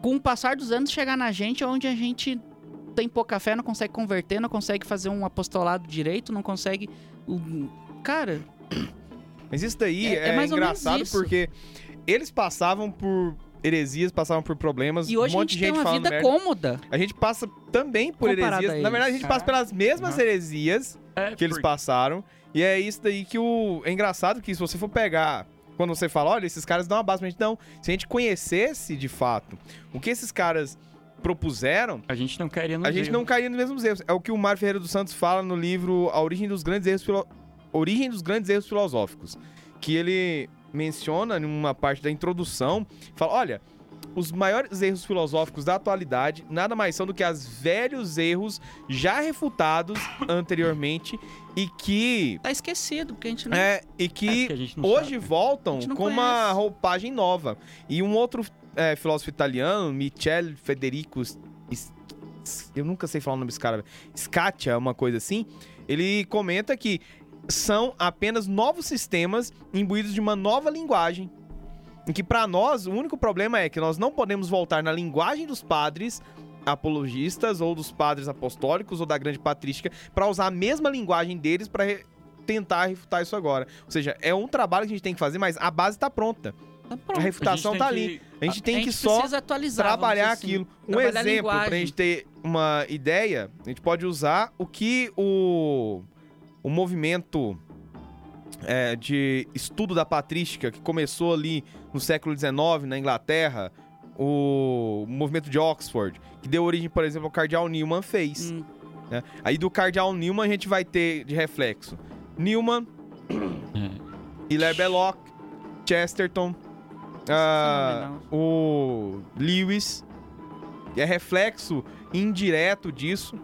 com o passar dos anos chegar na gente onde a gente tem pouca fé, não consegue converter, não consegue fazer um apostolado direito, não consegue. um- Cara, Mas isso daí É- é, é engraçado porque eles passavam por heresias, passavam por problemas. e hoje um a monte gente de gente tem uma vida merda. cômoda. A gente passa também por Comparado heresias. a Na verdade, a gente passa pelas mesmas Aham. heresias É, que eles passaram. E é isso daí que o. É engraçado que se você for pegar. Quando você fala, olha, esses caras dão uma base pra gente. Não. Se a gente conhecesse de fato o que esses caras propuseram, A gente não queria no a gente não cairia nos mesmos erros. É o que o Mário Ferreira dos Santos fala no livro A Origem dos Grandes Erros, Filo... Origem dos Grandes Erros Filosóficos. Que ele menciona numa parte da introdução, fala, olha, os maiores erros filosóficos da atualidade nada mais são do que os velhos erros já refutados anteriormente e que Tá esquecido, porque a gente não. é, e É, que não hoje sabe. voltam com uma conhece. roupagem nova. E um outro é, filósofo italiano, Michel Federico, eu nunca sei falar o nome desse cara, Scatia, uma coisa assim, ele comenta que são apenas novos sistemas imbuídos de uma nova linguagem. Em que para nós o único problema é que nós não podemos voltar na linguagem dos padres apologistas ou dos padres apostólicos ou da grande patrística para usar a mesma linguagem deles para tentar refutar isso agora. Ou seja, é um trabalho que a gente tem que fazer, mas a base tá pronta. Tá A refutação tá que- ali. A gente tem a que só trabalhar assim. aquilo. Um Trabalhar a exemplo, pra linguagem. gente ter uma ideia, a gente pode usar o que o, o movimento é, de estudo da patrística, que começou ali no século XIX, na Inglaterra, o movimento de Oxford, que deu origem, por exemplo, ao Cardeal Newman fez. Hum. né? Aí do Cardeal Newman a gente vai ter de reflexo Newman, É. Hilaire Belloc, Chesterton, ah, o Lewis. É reflexo indireto disso,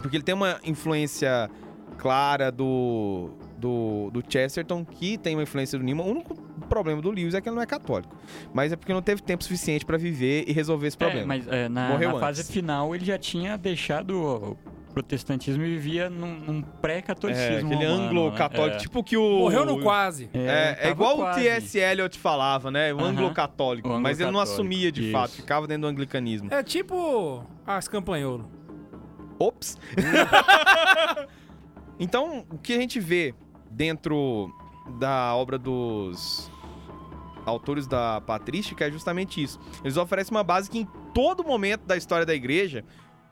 porque ele tem uma influência clara do, do, do Chesterton, que tem uma influência do Newman. O único problema do Lewis é que ele não é católico. Mas é porque não teve tempo suficiente pra viver e resolver esse É, problema. mas é, na, Morreu na fase antes. final ele já tinha deixado protestantismo vivia num, num pré-catolicismo. É, aquele anglo-católico, né? tipo que o... Morreu no quase. É, É, é igual quase. o T.S. Eliot falava, né? O Aham. anglo-católico. O Mas ele não assumia de isso. fato, ficava dentro do anglicanismo. É tipo as campanholo. Ops! então, o que a gente vê dentro da obra dos autores da patrística é justamente isso. Eles oferecem uma base que em todo momento da história da igreja,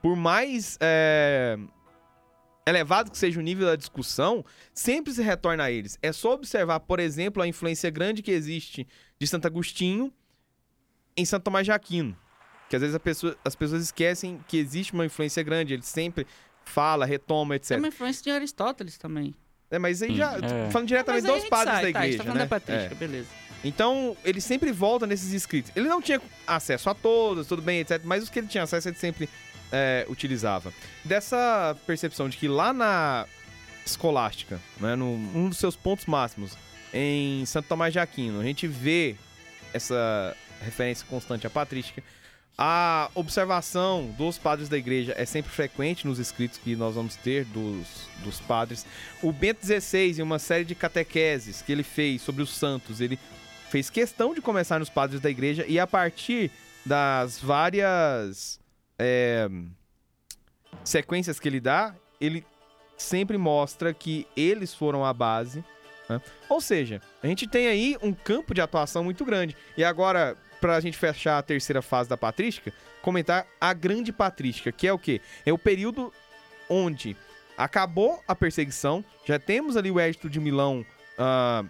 por mais é, elevado que seja o nível da discussão, sempre se retorna a eles. É só observar, por exemplo, a influência grande que existe de Santo Agostinho em Santo Tomás de Aquino. Que às vezes pessoa- as pessoas esquecem que existe uma influência grande, ele sempre fala, retoma, etc. Tem uma influência de Aristóteles também. É, mas aí já, é. falando diretamente dos padres sai, da tá, a gente igreja, tá falando né? da patrística, É. beleza. Então, ele sempre volta nesses escritos. Ele não tinha acesso a todos, tudo bem, etc. Mas os que ele tinha acesso, ele sempre é, utilizava. Dessa percepção de que lá na escolástica, né, no, um dos seus pontos máximos, em Santo Tomás de Aquino, a gente vê essa referência constante à patrística. A observação dos padres da igreja é sempre frequente nos escritos que nós vamos ter dos, dos padres. O Bento XVI, em uma série de catequeses que ele fez sobre os santos, ele fez questão de começar nos padres da igreja e a partir das várias é, sequências que ele dá, ele sempre mostra que eles foram a base. né? Ou seja, a gente tem aí um campo de atuação muito grande. E agora, pra gente fechar a terceira fase da patrística, comentar a grande patrística, que é o quê? É o período onde acabou a perseguição, já temos ali o Edito de Milão ah,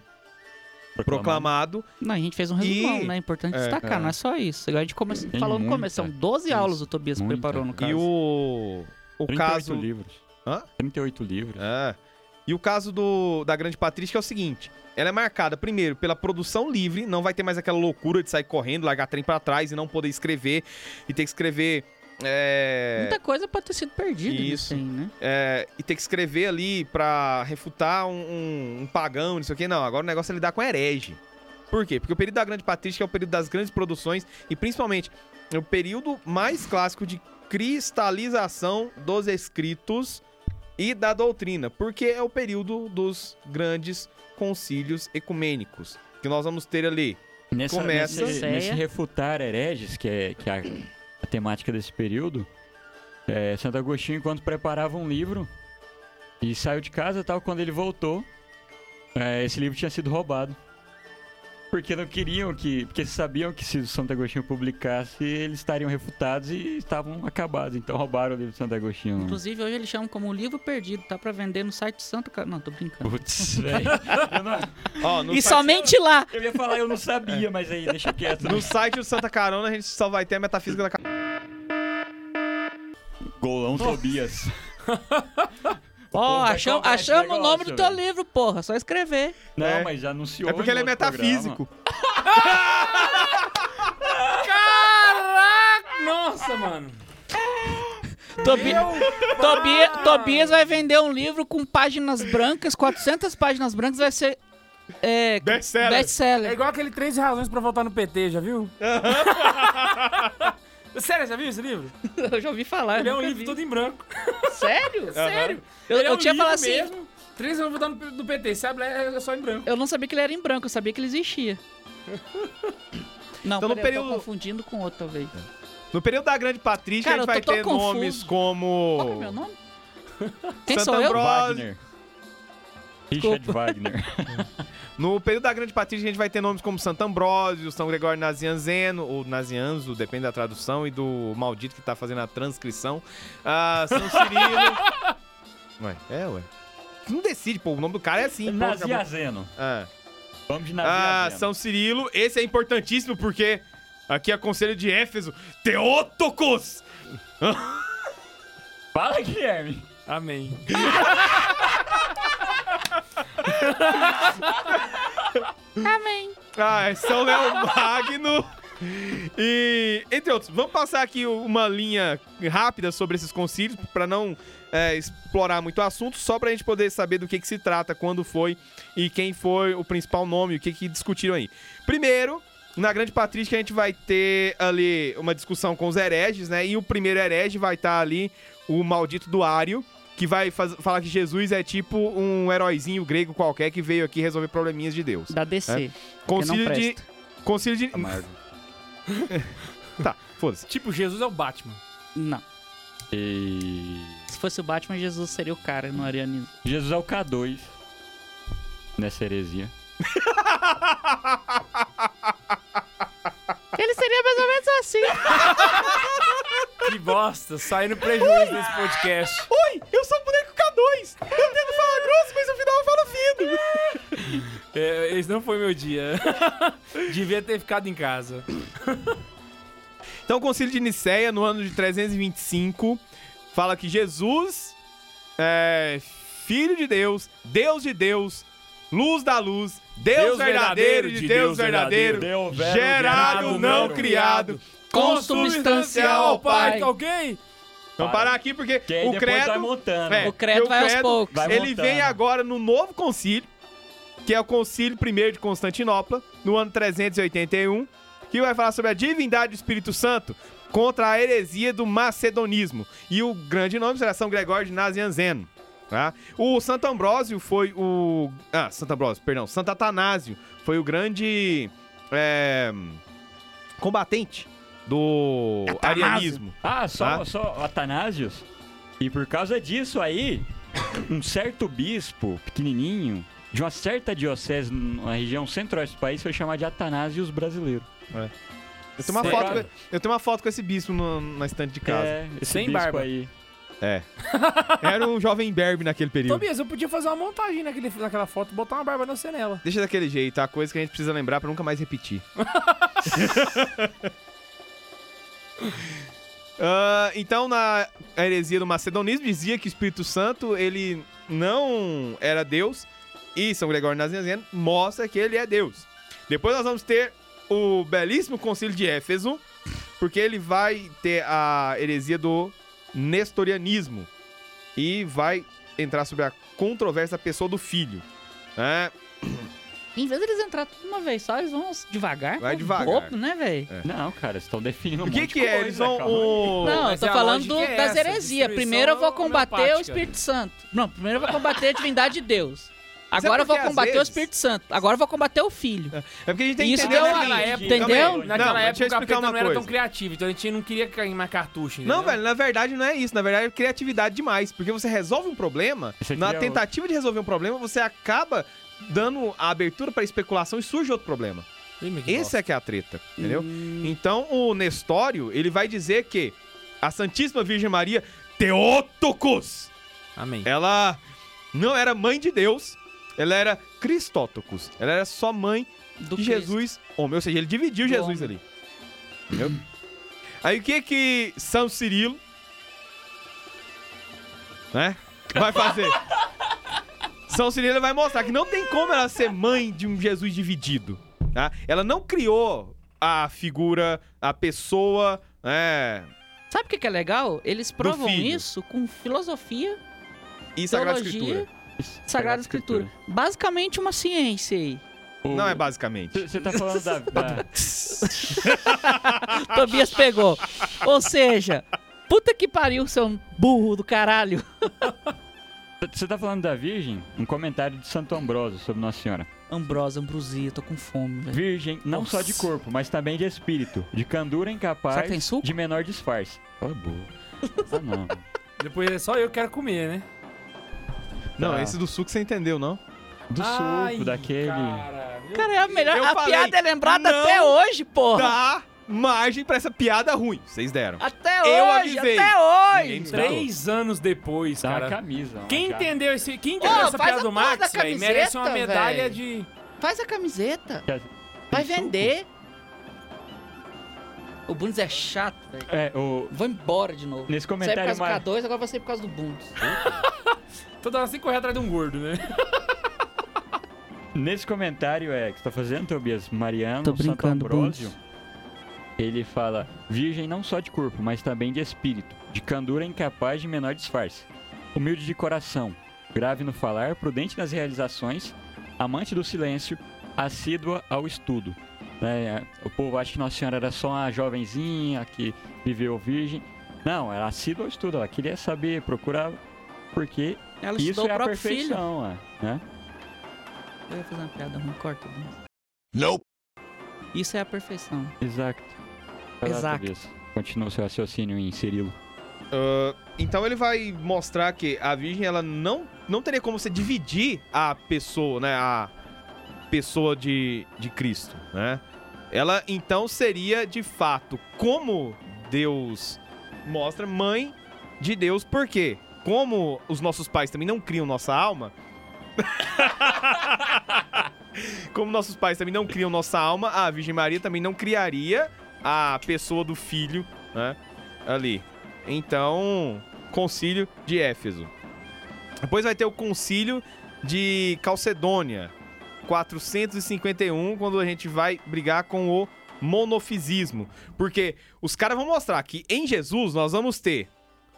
proclamado, Não, a gente fez um E- resumão, né? Importante É, destacar, é. não é só isso. A gente come... Tem falou no começo, são 12 Isso. aulas o Tobias Muita. preparou no caso. e o, o 38 caso... livros. Hã? 38 livros. É. E o caso do, da Grande Patrística é o seguinte: ela é marcada, primeiro, pela produção livre, não vai ter mais aquela loucura de sair correndo, largar trem pra trás e não poder escrever, e ter que escrever. É, Muita coisa pode ter sido perdida Isso. aí, né? é, e ter que escrever ali pra refutar um, um- um pagão, não sei o que. Não, agora o negócio é lidar com herege. Por quê? Porque o período da Grande Patrística é o período das grandes produções e, principalmente, é o período mais clássico de cristalização dos escritos e da doutrina, porque é o período dos grandes concílios ecumênicos, que nós vamos ter ali. Nessa, Começa- nesse, nesse refutar hereges, que é, que é a, a temática desse período, é, Santo Agostinho, enquanto preparava um livro e saiu de casa tal, quando ele voltou, é, esse livro tinha sido roubado. Porque não queriam que. Porque sabiam que se o Santo Agostinho publicasse, eles estariam refutados e estavam acabados. Então roubaram o livro de Santo Agostinho. Inclusive, hoje eles chamam como livro perdido, tá pra vender no site Santa Cara. Não, tô brincando. Putz, velho. Não- no E site- somente lá! eu ia falar, eu não sabia, mas aí deixa quieto. No site do Santa Carona a gente só vai ter a metafísica da Golão Tobias. Ó, acham- esse achamos o nome do teu velho. livro, porra. Só escrever. Não, É. mas já anunciou. É porque ele é metafísico. Caraca! Nossa, mano. Tobi- pai. Tobias vai vender um livro com páginas brancas, 400 páginas brancas, vai ser é, Best-seller. É best-seller. igual aquele 13 razões pra votar no PT, já viu? Sério, já viu esse livro? Eu já ouvi falar. Ele é eu um livro vi. todo em branco. Sério? Sério. Eu, Ele é eu um tinha livro falado assim. mesmo. 13 razões pra votar no, do PT, sabe? É só em branco. Eu não sabia que ele era em branco, eu sabia que ele existia. Não, Então, no peraí, eu período- tô confundindo com outro, talvez. No período da Grande Patrística Cara, a gente vai eu ter confuso. nomes como. Qual é meu nome? Quem Santo sou eu? Ambrósio. Wagner. Richard Wagner. No período da Grande Patrística a gente vai ter nomes como Santo Ambrósio, São Gregório Nazianzeno, ou Nazianzo, depende da tradução, e do maldito que tá fazendo a transcrição. Ah, São Cirilo. ué, é, ué. Não decide, pô, o nome do cara é assim. pô, acabou. Naziazeno. Ah. Vamos de Ah, Naziazeno. São Cirilo, esse é importantíssimo porque aqui é conselho de Éfeso, Teótocos! Fala, Guilherme. Amém. Amém. Ah, é São Léo Magno. E, entre outros, vamos passar aqui uma linha rápida sobre esses concílios, para não é, explorar muito o assunto, só pra gente poder saber do que, que se trata, quando foi e quem foi o principal nome, o que, que discutiram aí. Primeiro, na Grande Patrística, a gente vai ter ali uma discussão com os hereges, né? E o primeiro herege vai estar ali o maldito do Ário, que vai faz- falar que Jesus é tipo um heróizinho grego qualquer que veio aqui resolver probleminhas de Deus. Da DC. que Concílio de. Concílio de. Amargo. Tá, foda-se. Tipo, Jesus é o Batman. Não. E... Se fosse o Batman, Jesus seria o cara no arianismo. Jesus é o K2 nessa heresia. Ele seria mais ou menos assim. Que bosta, saindo prejuízo desse podcast. Oi, eu sou o boneco K2! Eu tento falar grosso, mas no final eu falo fino! É, esse não foi meu dia. Devia ter ficado em casa. Então, o Concílio de Nicéia, no ano de 325, fala que Jesus é filho de Deus, Deus de Deus, luz da luz, Deus, Deus verdadeiro de Deus verdadeiro, Deus verbo gerado, gerado, não criado, consubstancial Pai. Tá ok? Vamos parar aqui porque Que aí o depois vai credo, montando. é, O credo porque vai aos poucos. Vai ele montando. vem agora no novo concílio, que é o concílio primeiro de Constantinopla, no ano 381, que vai falar sobre a divindade do Espírito Santo contra a heresia do macedonismo. E o grande nome será São Gregório de Nazianzeno. Tá? O Santo Ambrósio foi o. Ah, Santo Ambrósio, perdão. Santo Atanásio foi o grande é, combatente do Atanásio. arianismo. Ah, só, Tá? só Atanásios. E por causa disso aí, um certo bispo pequenininho de uma certa diocese na região centro-oeste do país foi chamado de Atanásios brasileiro. Eu tenho, uma foto, com- eu tenho uma foto com esse bispo no- na estante de casa. É, esse Sem bispo barba. aí. É. Era um jovem berbe naquele período. Tobias, eu podia fazer uma montagem naquele, naquela foto, botar uma barba na nela. Deixa daquele jeito, a coisa que a gente precisa lembrar pra nunca mais repetir. Ah, então, na heresia do macedonismo, dizia que o Espírito Santo, ele não era Deus, e São Gregório Nazianzeno mostra que ele é Deus. Depois nós vamos ter o belíssimo concílio de Éfeso, porque ele vai ter a heresia do nestorianismo, e vai entrar sobre a controvérsia da pessoa do filho. né? Em vez deles entrar tudo de uma vez só, eles vão devagar. Vai devagar. bobo, né, velho? Não, cara, estão definindo um O que monte que de é? coisa, Eles vão... O... Não, eu tô a falando do- é das heresias. Primeiro eu vou combater o. Espírito Santo. Não, primeiro eu vou combater a divindade de Deus. Agora eu vou combater o vezes- Espírito Santo. Agora eu vou combater o Filho. É porque a gente tem que Isso entender deu o seguinte, Naquela época, Entendeu? Naquela Não, época deixa eu o capeta explicar uma não era tão coisa. criativo, então a gente não queria queimar cartucho, entendeu? Não, velho, na verdade não é isso. Na verdade é criatividade demais. Porque você resolve um problema, na é o- tentativa de resolver um problema, você acaba dando a abertura para especulação e surge outro problema. Esse é que é a treta, entendeu? Então o Nestório, ele vai dizer que a Santíssima Virgem Maria, Teótocos, Amém. ela não era mãe de Deus, ela era Cristótocos. Ela era só mãe Do de Cristo. Jesus homem. Ou seja, ele dividiu Do Jesus homem. ali. Entendeu? Aí o que que São Cirilo, né, vai fazer? São Cirilo vai mostrar que não tem como ela ser mãe de um Jesus dividido, tá? Ela não criou a figura, a pessoa, né, Sabe o que, que é legal? Eles provam isso com filosofia, e Sagrada teologia, Escritura. Sagrada Escritura. Basicamente uma ciência aí. Não é basicamente. Você tá falando da, da- Tobias pegou. Ou seja, puta que pariu, seu burro do caralho. Você tá falando da Virgem? Um comentário de Santo Ambrósio sobre Nossa Senhora. Ambrosa, ambrosia, tô com fome, velho. Virgem, não Nossa. só de corpo, mas também de espírito. De candura Será incapaz, que tem suco? de menor disfarce. Cala a boca. Ah, não. Depois é só eu que quero comer, né? Não, Tá. esse do suco você entendeu, não? Do Ai, suco, daquele... Cara, Cara, é a melhor. Eu a falei, piada é lembrada não até hoje, porra. Dá margem pra essa piada ruim. Vocês deram. Até Eu hoje, avisei. até hoje. Três anos depois, Tá cara. camisa. uma Quem capa. entendeu, esse, quem entendeu Ô, essa faz piada a do porra da Max, velho, merece uma medalha velho. de... Faz a camiseta. Vai suco? vender. O Bundes é chato, velho. É, o... Vou embora de novo. Nesse Saí por comentário causa mais... do K2, agora vai sair por causa do Bundes. Toda hora sem correr atrás de um gordo, né? Nesse comentário é que você tá fazendo, Tobias Mariano, Tô Santo brincando, Ambrósio, ele fala, virgem não só de corpo, mas também de espírito, de candura incapaz de menor disfarce, humilde de coração, grave no falar, prudente nas realizações, amante do silêncio, assídua ao estudo. É, o povo acha que Nossa Senhora era só uma jovenzinha que viveu virgem. Não, ela assídua ao estudo, ela queria saber, procurar, porque Ela isso é a perfeição, é, né? Eu ia fazer uma piada ruim, corta. Denis. Nope. Isso é a perfeição. Exato. Exato. Tobias. Continua o seu raciocínio em inseri-lo. Ah, então ele vai mostrar que a virgem ela não, não teria como você dividir a pessoa, né? A pessoa de, de Cristo, né? Ela então seria de fato como Deus mostra, mãe de Deus, por quê? Como os nossos pais também não criam nossa alma. como nossos pais também não criam nossa alma, a Virgem Maria também não criaria a pessoa do filho, né? Ali. Então, concílio de Éfeso. Depois vai ter o concílio de Calcedônia, 451, quando a gente vai brigar com o monofisismo. Porque os caras vão mostrar que em Jesus nós vamos ter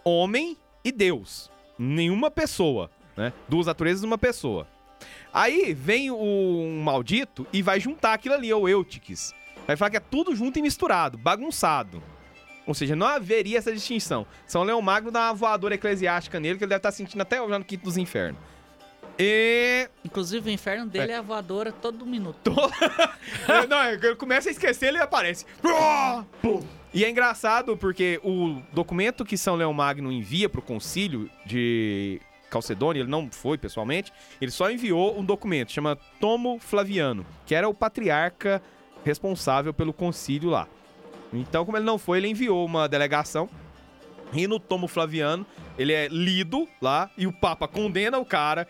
homem e Deus. Nenhuma pessoa, né? Duas naturezas numa pessoa. Aí vem o um maldito e vai juntar aquilo ali, o Eutiques. Vai falar que é tudo junto e misturado, bagunçado. Ou seja, não haveria essa distinção. São Leão Magno dá uma voadora eclesiástica nele, que ele deve estar sentindo até hoje no quinto dos infernos. E. Inclusive, o inferno dele é, a voadora todo minuto. não, ele começa a esquecer, ele aparece. E é engraçado porque o documento que São Leão Magno envia pro concílio de Calcedônia, ele não foi pessoalmente, ele só enviou um documento, chama Tomo Flaviano, que era o patriarca responsável pelo concílio lá. Então, como ele não foi, ele enviou uma delegação. E no Tomo Flaviano, ele é lido lá e o Papa condena o cara.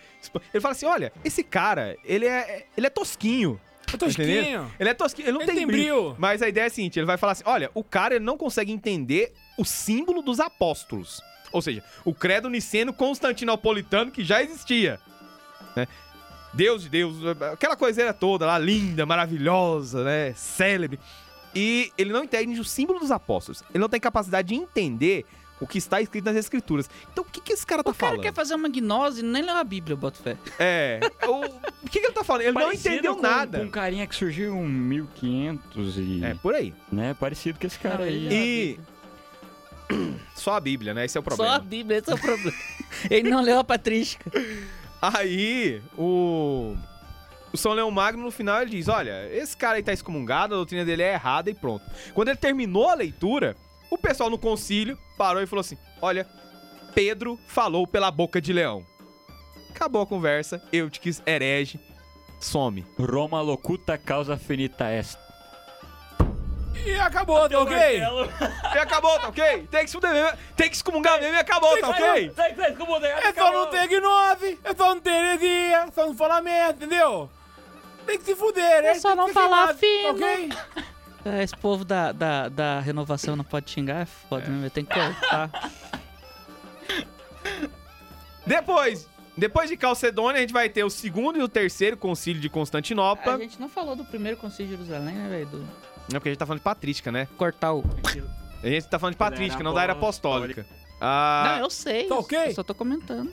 Ele fala assim: olha, esse cara, ele é, ele é tosquinho. É tosquinho. Ele é tosquinho, ele não Ele tem, tem brilho. brilho. Mas a ideia é a seguinte: ele vai falar assim: olha, o cara ele não consegue entender o símbolo dos apóstolos. Ou seja, o credo niceno constantinopolitano que já existia. Né? Deus de Deus, aquela coiseira toda lá, linda, maravilhosa, né? Célebre. E ele não entende o símbolo dos apóstolos. Ele não tem capacidade de entender o que está escrito nas escrituras. Então o que, que esse cara tá O cara falando? quer fazer uma gnose e nem leu a Bíblia, boto fé. É. O, o que, que ele tá falando? Ele não Parecido entendeu com- nada. Com um carinha que surgiu em 1500 e... É, por aí. Né? Parecido com esse cara Não, aí. E- Só a Bíblia, né? Esse é o problema. Só a Bíblia, esse é o problema. Ele não leu a patrística. Aí, o. O São Leão Magno, no final, ele diz: Olha, esse cara aí tá excomungado, a doutrina dele é errada e pronto. Quando ele terminou a leitura, o pessoal no concílio parou e falou assim: Olha, Pedro falou pela boca de leão. Acabou a conversa, Eutiques, herege, some. Roma locuta causa finita est. E acabou, tá ok? E acabou, tá ok? Tem que se fuder mesmo, tem que excomungar mesmo e acabou, tá ok? É só não ter gnose, é só não ter heresia, é só não falar merda, entendeu? Tem que se fuder, É só Tem não que falar queimado, fino. tá ok? É, Esse povo da, da, da renovação não pode xingar, é foda, né? Tem que cortar. Depois, depois de Calcedônia, a gente vai ter o segundo e o terceiro concílio de Constantinopla. A gente não falou do primeiro concílio de Jerusalém, né, velho? Do Não, porque a gente tá falando de patrística, né? cortar o... A gente tá falando de patrística, não da era apostólica. Ah, Não, eu sei. Tá eu- ok? Eu só tô comentando.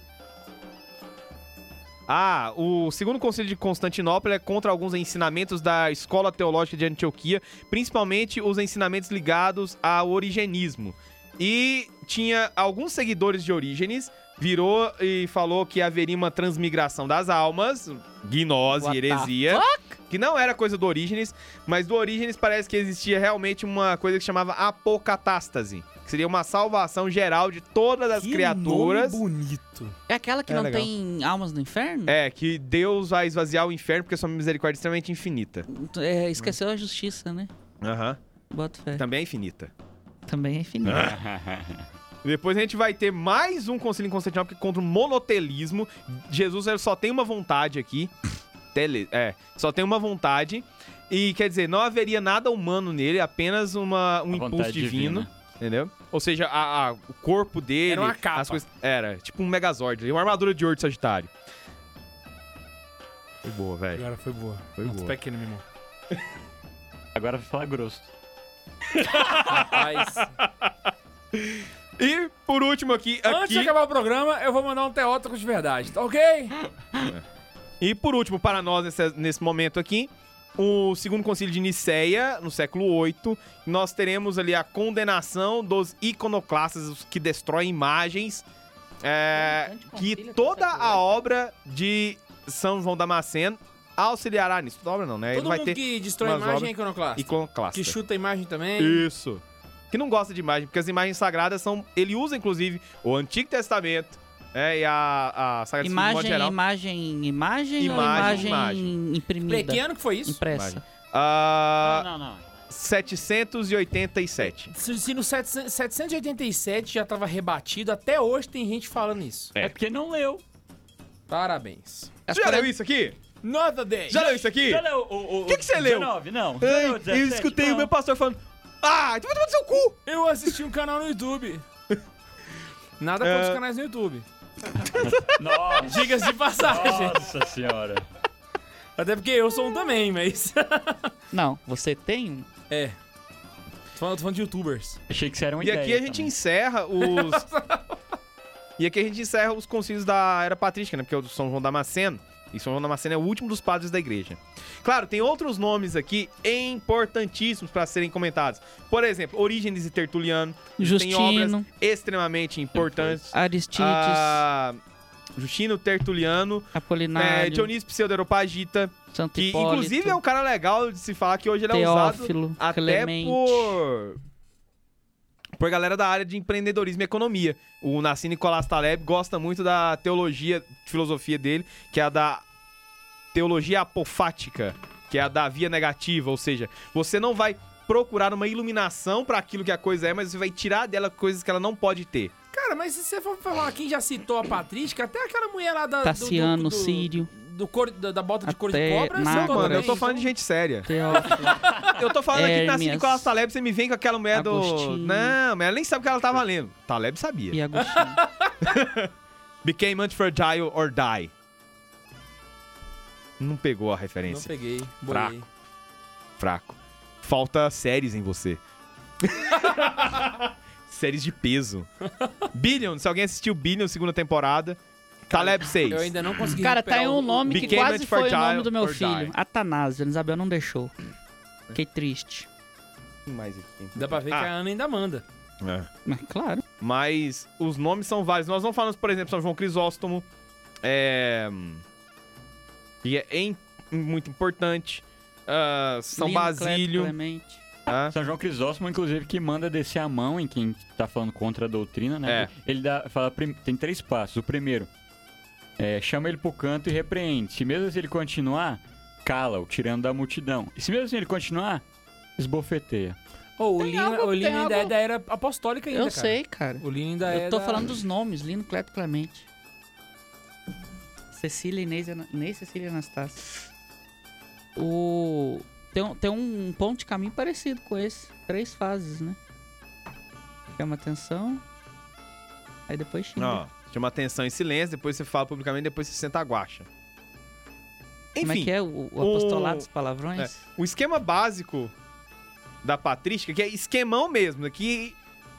ah, o segundo concílio de Constantinopla é contra alguns ensinamentos da escola teológica de Antioquia, principalmente os ensinamentos ligados ao origenismo. E tinha alguns seguidores de Orígenes, virou e falou que haveria uma transmigração das almas, gnose, What the heresia, que não era coisa do Orígenes, mas do Orígenes parece que existia realmente uma coisa que chamava apocatástase, que seria uma salvação geral de todas as Que criaturas. nome bonito. É aquela que É não legal. tem almas no inferno? É, que Deus vai esvaziar o inferno porque sua misericórdia é extremamente infinita. É, esqueceu a justiça, né? Aham. Bota fé. Também é infinita. Também é infinito. Depois a gente vai ter mais um concílio em Constantinopla que contra o monotelismo. Jesus ele só tem uma vontade aqui. Tele, é, só tem uma vontade. E quer dizer, não haveria nada humano nele, apenas uma, um A impulso divino. divina. Entendeu? Ou seja, a- a- o corpo dele. Era uma capa. As coisas, era, tipo um Megazord, uma armadura de ouro de Sagitário. Foi boa, velho. Agora foi boa. Foi Muito boa. pequeno, meu irmão. Agora vai falar grosso. Rapaz, E por último aqui, antes de aqui acabar o programa, eu vou mandar um teótico de verdade, tá ok? E por último, para nós nesse, nesse momento aqui, o segundo concílio de Niceia, no século VIII. Nós teremos ali a condenação dos iconoclastas, os que destroem imagens. É, que toda a obra de São João Damasceno auxiliará nisso. Toda obra não, né? Ele Todo vai mundo ter que destrói imagem é iconoclasta. iconoclasta. Que chuta a imagem também. Isso. Que não gosta de imagem, porque as imagens sagradas são. Ele usa, inclusive, o Antigo Testamento é, e a, a Sagrada Escritura de modo Imagem, geral. imagem, imagem, ou Imagem, imagem, imagem. imprimida? Que ano que foi isso? Impressa. Ah, Não, não, não. 787. Se, se no 700 787 já tava rebatido, até hoje tem gente falando isso. É porque não leu. Parabéns. Você já leu isso aqui? Nota 10. Já leu isso aqui? Já leu o, o, Que que você leu? 19, não. Ai, leu o eu 17? escutei Não. o meu pastor falando. Ah, então vai tomar seu cu! Eu assisti um canal no YouTube. Nada contra É. os canais no YouTube. Nossa, Diga-se de passagem. nossa senhora. Até porque eu sou um também, mas. Não, você tem um. é. Tô falando, tô falando de youtubers. Achei que isso era uma E ideia. aqui a gente também. encerra os. e aqui a gente encerra os concílios da era patrística, né? Porque é o São João Damasceno. E São João Damasceno é o último dos padres da igreja. Claro, tem outros nomes aqui importantíssimos para serem comentados. Por exemplo, Orígenes e Tertuliano. Tem obras Justino, extremamente importantes. Aristides, Ah, Justino Tertuliano, é, Apolinário, Dionísio Pseudo-Areopagita, Santo que Hipólito, inclusive é um cara legal de se falar que hoje ele é usado Teófilo, até Clemente. por por galera da área de empreendedorismo e economia. O Nassim Nicolás Taleb gosta muito da teologia, filosofia dele, que é a da teologia apofática, que é a da via negativa, ou seja, você não vai procurar uma iluminação para aquilo que a coisa é, mas você vai tirar dela coisas que ela não pode ter. Cara, mas se você for falar, quem já citou a Patrística, até aquela mulher lá da. do- Tassiano, do, do, Sírio, do cor, da, da bota de cor de Até cobra, citou Mano, eu tô falando de gente séria. Eu tô falando aqui de Nassim Hermes. Nicolás Taleb, você me vem com aquela mulher do... Agostinho. Não, mas ela nem sabe o que ela tava lendo. Taleb sabia. e Agostinho. Became anti-fragile or die. Não pegou a Não referência. peguei. Fraco. Bolei. Fraco. Falta séries em você. séries de peso. Billion, se alguém assistiu Billion, segunda temporada. Taleb 6. Eu ainda não consegui. Cara, tá aí recuperar um nome que Became quase foi o nome do meu filho. Die. Atanásio. A Isabel não deixou. Fiquei triste. Mais aqui. Dá pra ver que Ah. a Ana ainda manda. É. Mas, claro. Mas os nomes são vários. Nós vamos falando, por exemplo, São João Crisóstomo. É. Que é em- muito importante. Ah, São Lino, Basílio. Clemente. ah, São João Crisóstomo, inclusive, que manda descer a mão em quem tá falando contra a doutrina, né? É. Ele dá, fala, tem três passos. O primeiro, é, chama ele pro canto e repreende. Se mesmo assim ele continuar, cala-o, tirando da multidão. E se mesmo assim ele continuar, esbofeteia. Ô, o Tem Lino, algo- o Lino tem ainda é da era apostólica ainda, Eu cara. sei, cara. O Lino ainda é Eu tô da- falando dos nomes. Lino, Cleto, Clemente. Cecília, Inês, e Inês Cecília e Anastácia. O... Tem, um- tem um ponto de caminho parecido com esse. Três fases, né? Chama atenção. Aí depois xinga. Ó, chama atenção em silêncio, depois você fala publicamente, depois você senta a guacha. Como é Enfim, que é o, o apostolado dos palavrões? o esquema básico da patrística, que é esquemão mesmo, que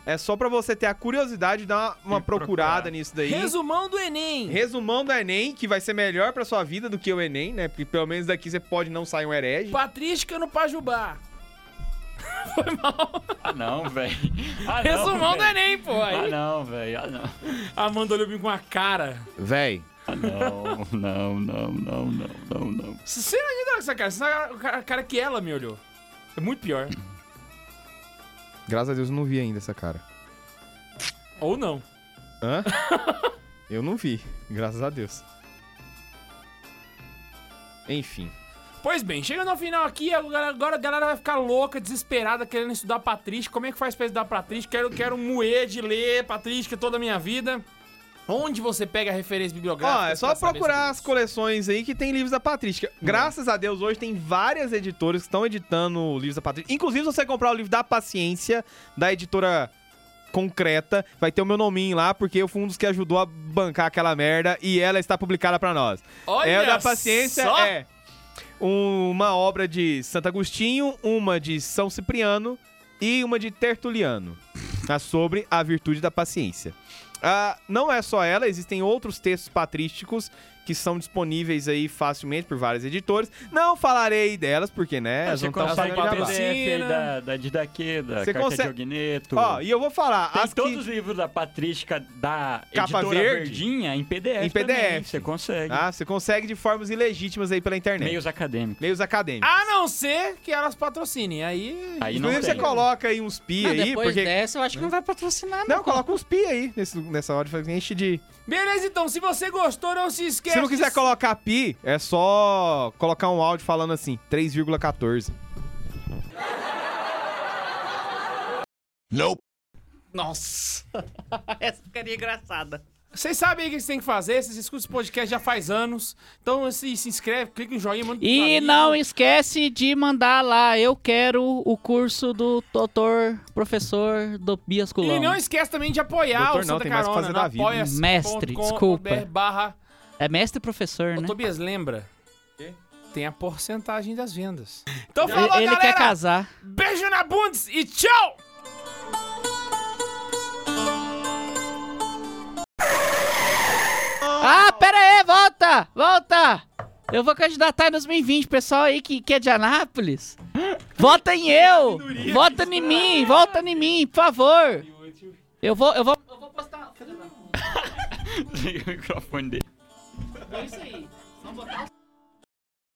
é só pra você ter a curiosidade de dar uma, uma E procurar. procurada nisso daí. Resumão do Enem. Resumão do Enem, que vai ser melhor pra sua vida do que o Enem, né? Porque pelo menos daqui você pode não sair um herege. Patrística no Pajubá. Foi mal. Ah, não, velho. Ah, não, Resumão do velho. Enem, pô. Ah, Aí, não, velho. Ah, não. Amanda olhou pra mim com a cara. Véi, Ah, não, não, não, não, não, não, não. Você não acredita nessa cara. Você a a cara que ela me olhou. É muito pior. graças a Deus eu não vi ainda essa cara. Ou não. Hã? eu não vi, graças a Deus. Enfim. Pois bem, chegando ao final aqui, agora, a galera vai ficar louca, desesperada, querendo estudar patrística. Como é que faz pra estudar patrística? Quero, quero moer de ler patrística toda a minha vida. Onde você pega a referência bibliográfica? Ó, é só procurar as coleções aí que tem livros da Patrística. Graças a Deus, hoje tem várias editoras que estão editando livros da Patrística. Inclusive, se você comprar o livro da Paciência, da editora concreta, vai ter o meu nominho lá, porque eu fui um dos que ajudou a bancar aquela merda e ela está publicada pra nós. Olha é da Paciência, só! é uma obra de Santo Agostinho, uma de São Cipriano e uma de Tertuliano, tá? sobre a virtude da paciência. Ah, não é só ela, existem outros textos patrísticos que são disponíveis aí facilmente por várias editoras. Não falarei delas, porque, né, elas Você não estão consegue pagando o jabá. PDF aí Patrocina. da, da Didaquê, da Você Carta consegue- de Ogneto. Ó, e eu vou falar, Tem as todos que... os livros da Patrística da Capa editora verde? Verdinha em PDF. Em PDF. também, Você consegue. Ah, você consegue de formas ilegítimas aí pela internet. Meios acadêmicos. Meios acadêmicos. A não ser que elas patrocinem. Aí. Aí não Inclusive, você coloca aí uns pi Não, aí, depois porque... dessa, eu acho que não vai patrocinar, não. Não, coloca uns pi aí nesse- nessa hora, enche de... Beleza, então, se você gostou, não se esquece. Se não quiser de- colocar pi, é só colocar um áudio falando assim, 3,14. Nope. Nossa. Essa ficaria engraçada. Vocês sabem aí o que vocês têm que fazer. Vocês escutam esse podcast já faz anos. Então se, se inscreve, clica no joinha, manda pro E não esquece de mandar lá, eu quero o curso do doutor, professor do Bias Culão. E não esquece também de apoiar Doutor o não, Santa o que Carona da vida. Mestre, desculpa. barra... É mestre e professor, né? Tobias, lembra? Tem a porcentagem das vendas. Então Ele, falou, ele galera! quer casar. Beijo na bundes e tchau! Ah, pera aí, volta! Volta! Eu vou candidatar em 2020, pessoal aí que, que é de Anápolis. Vota em eu! Vota em mim! Volta em mim, por favor! Eu vou, eu vou, eu vou postar. Liga o microfone dele. É isso aí. Vamos botar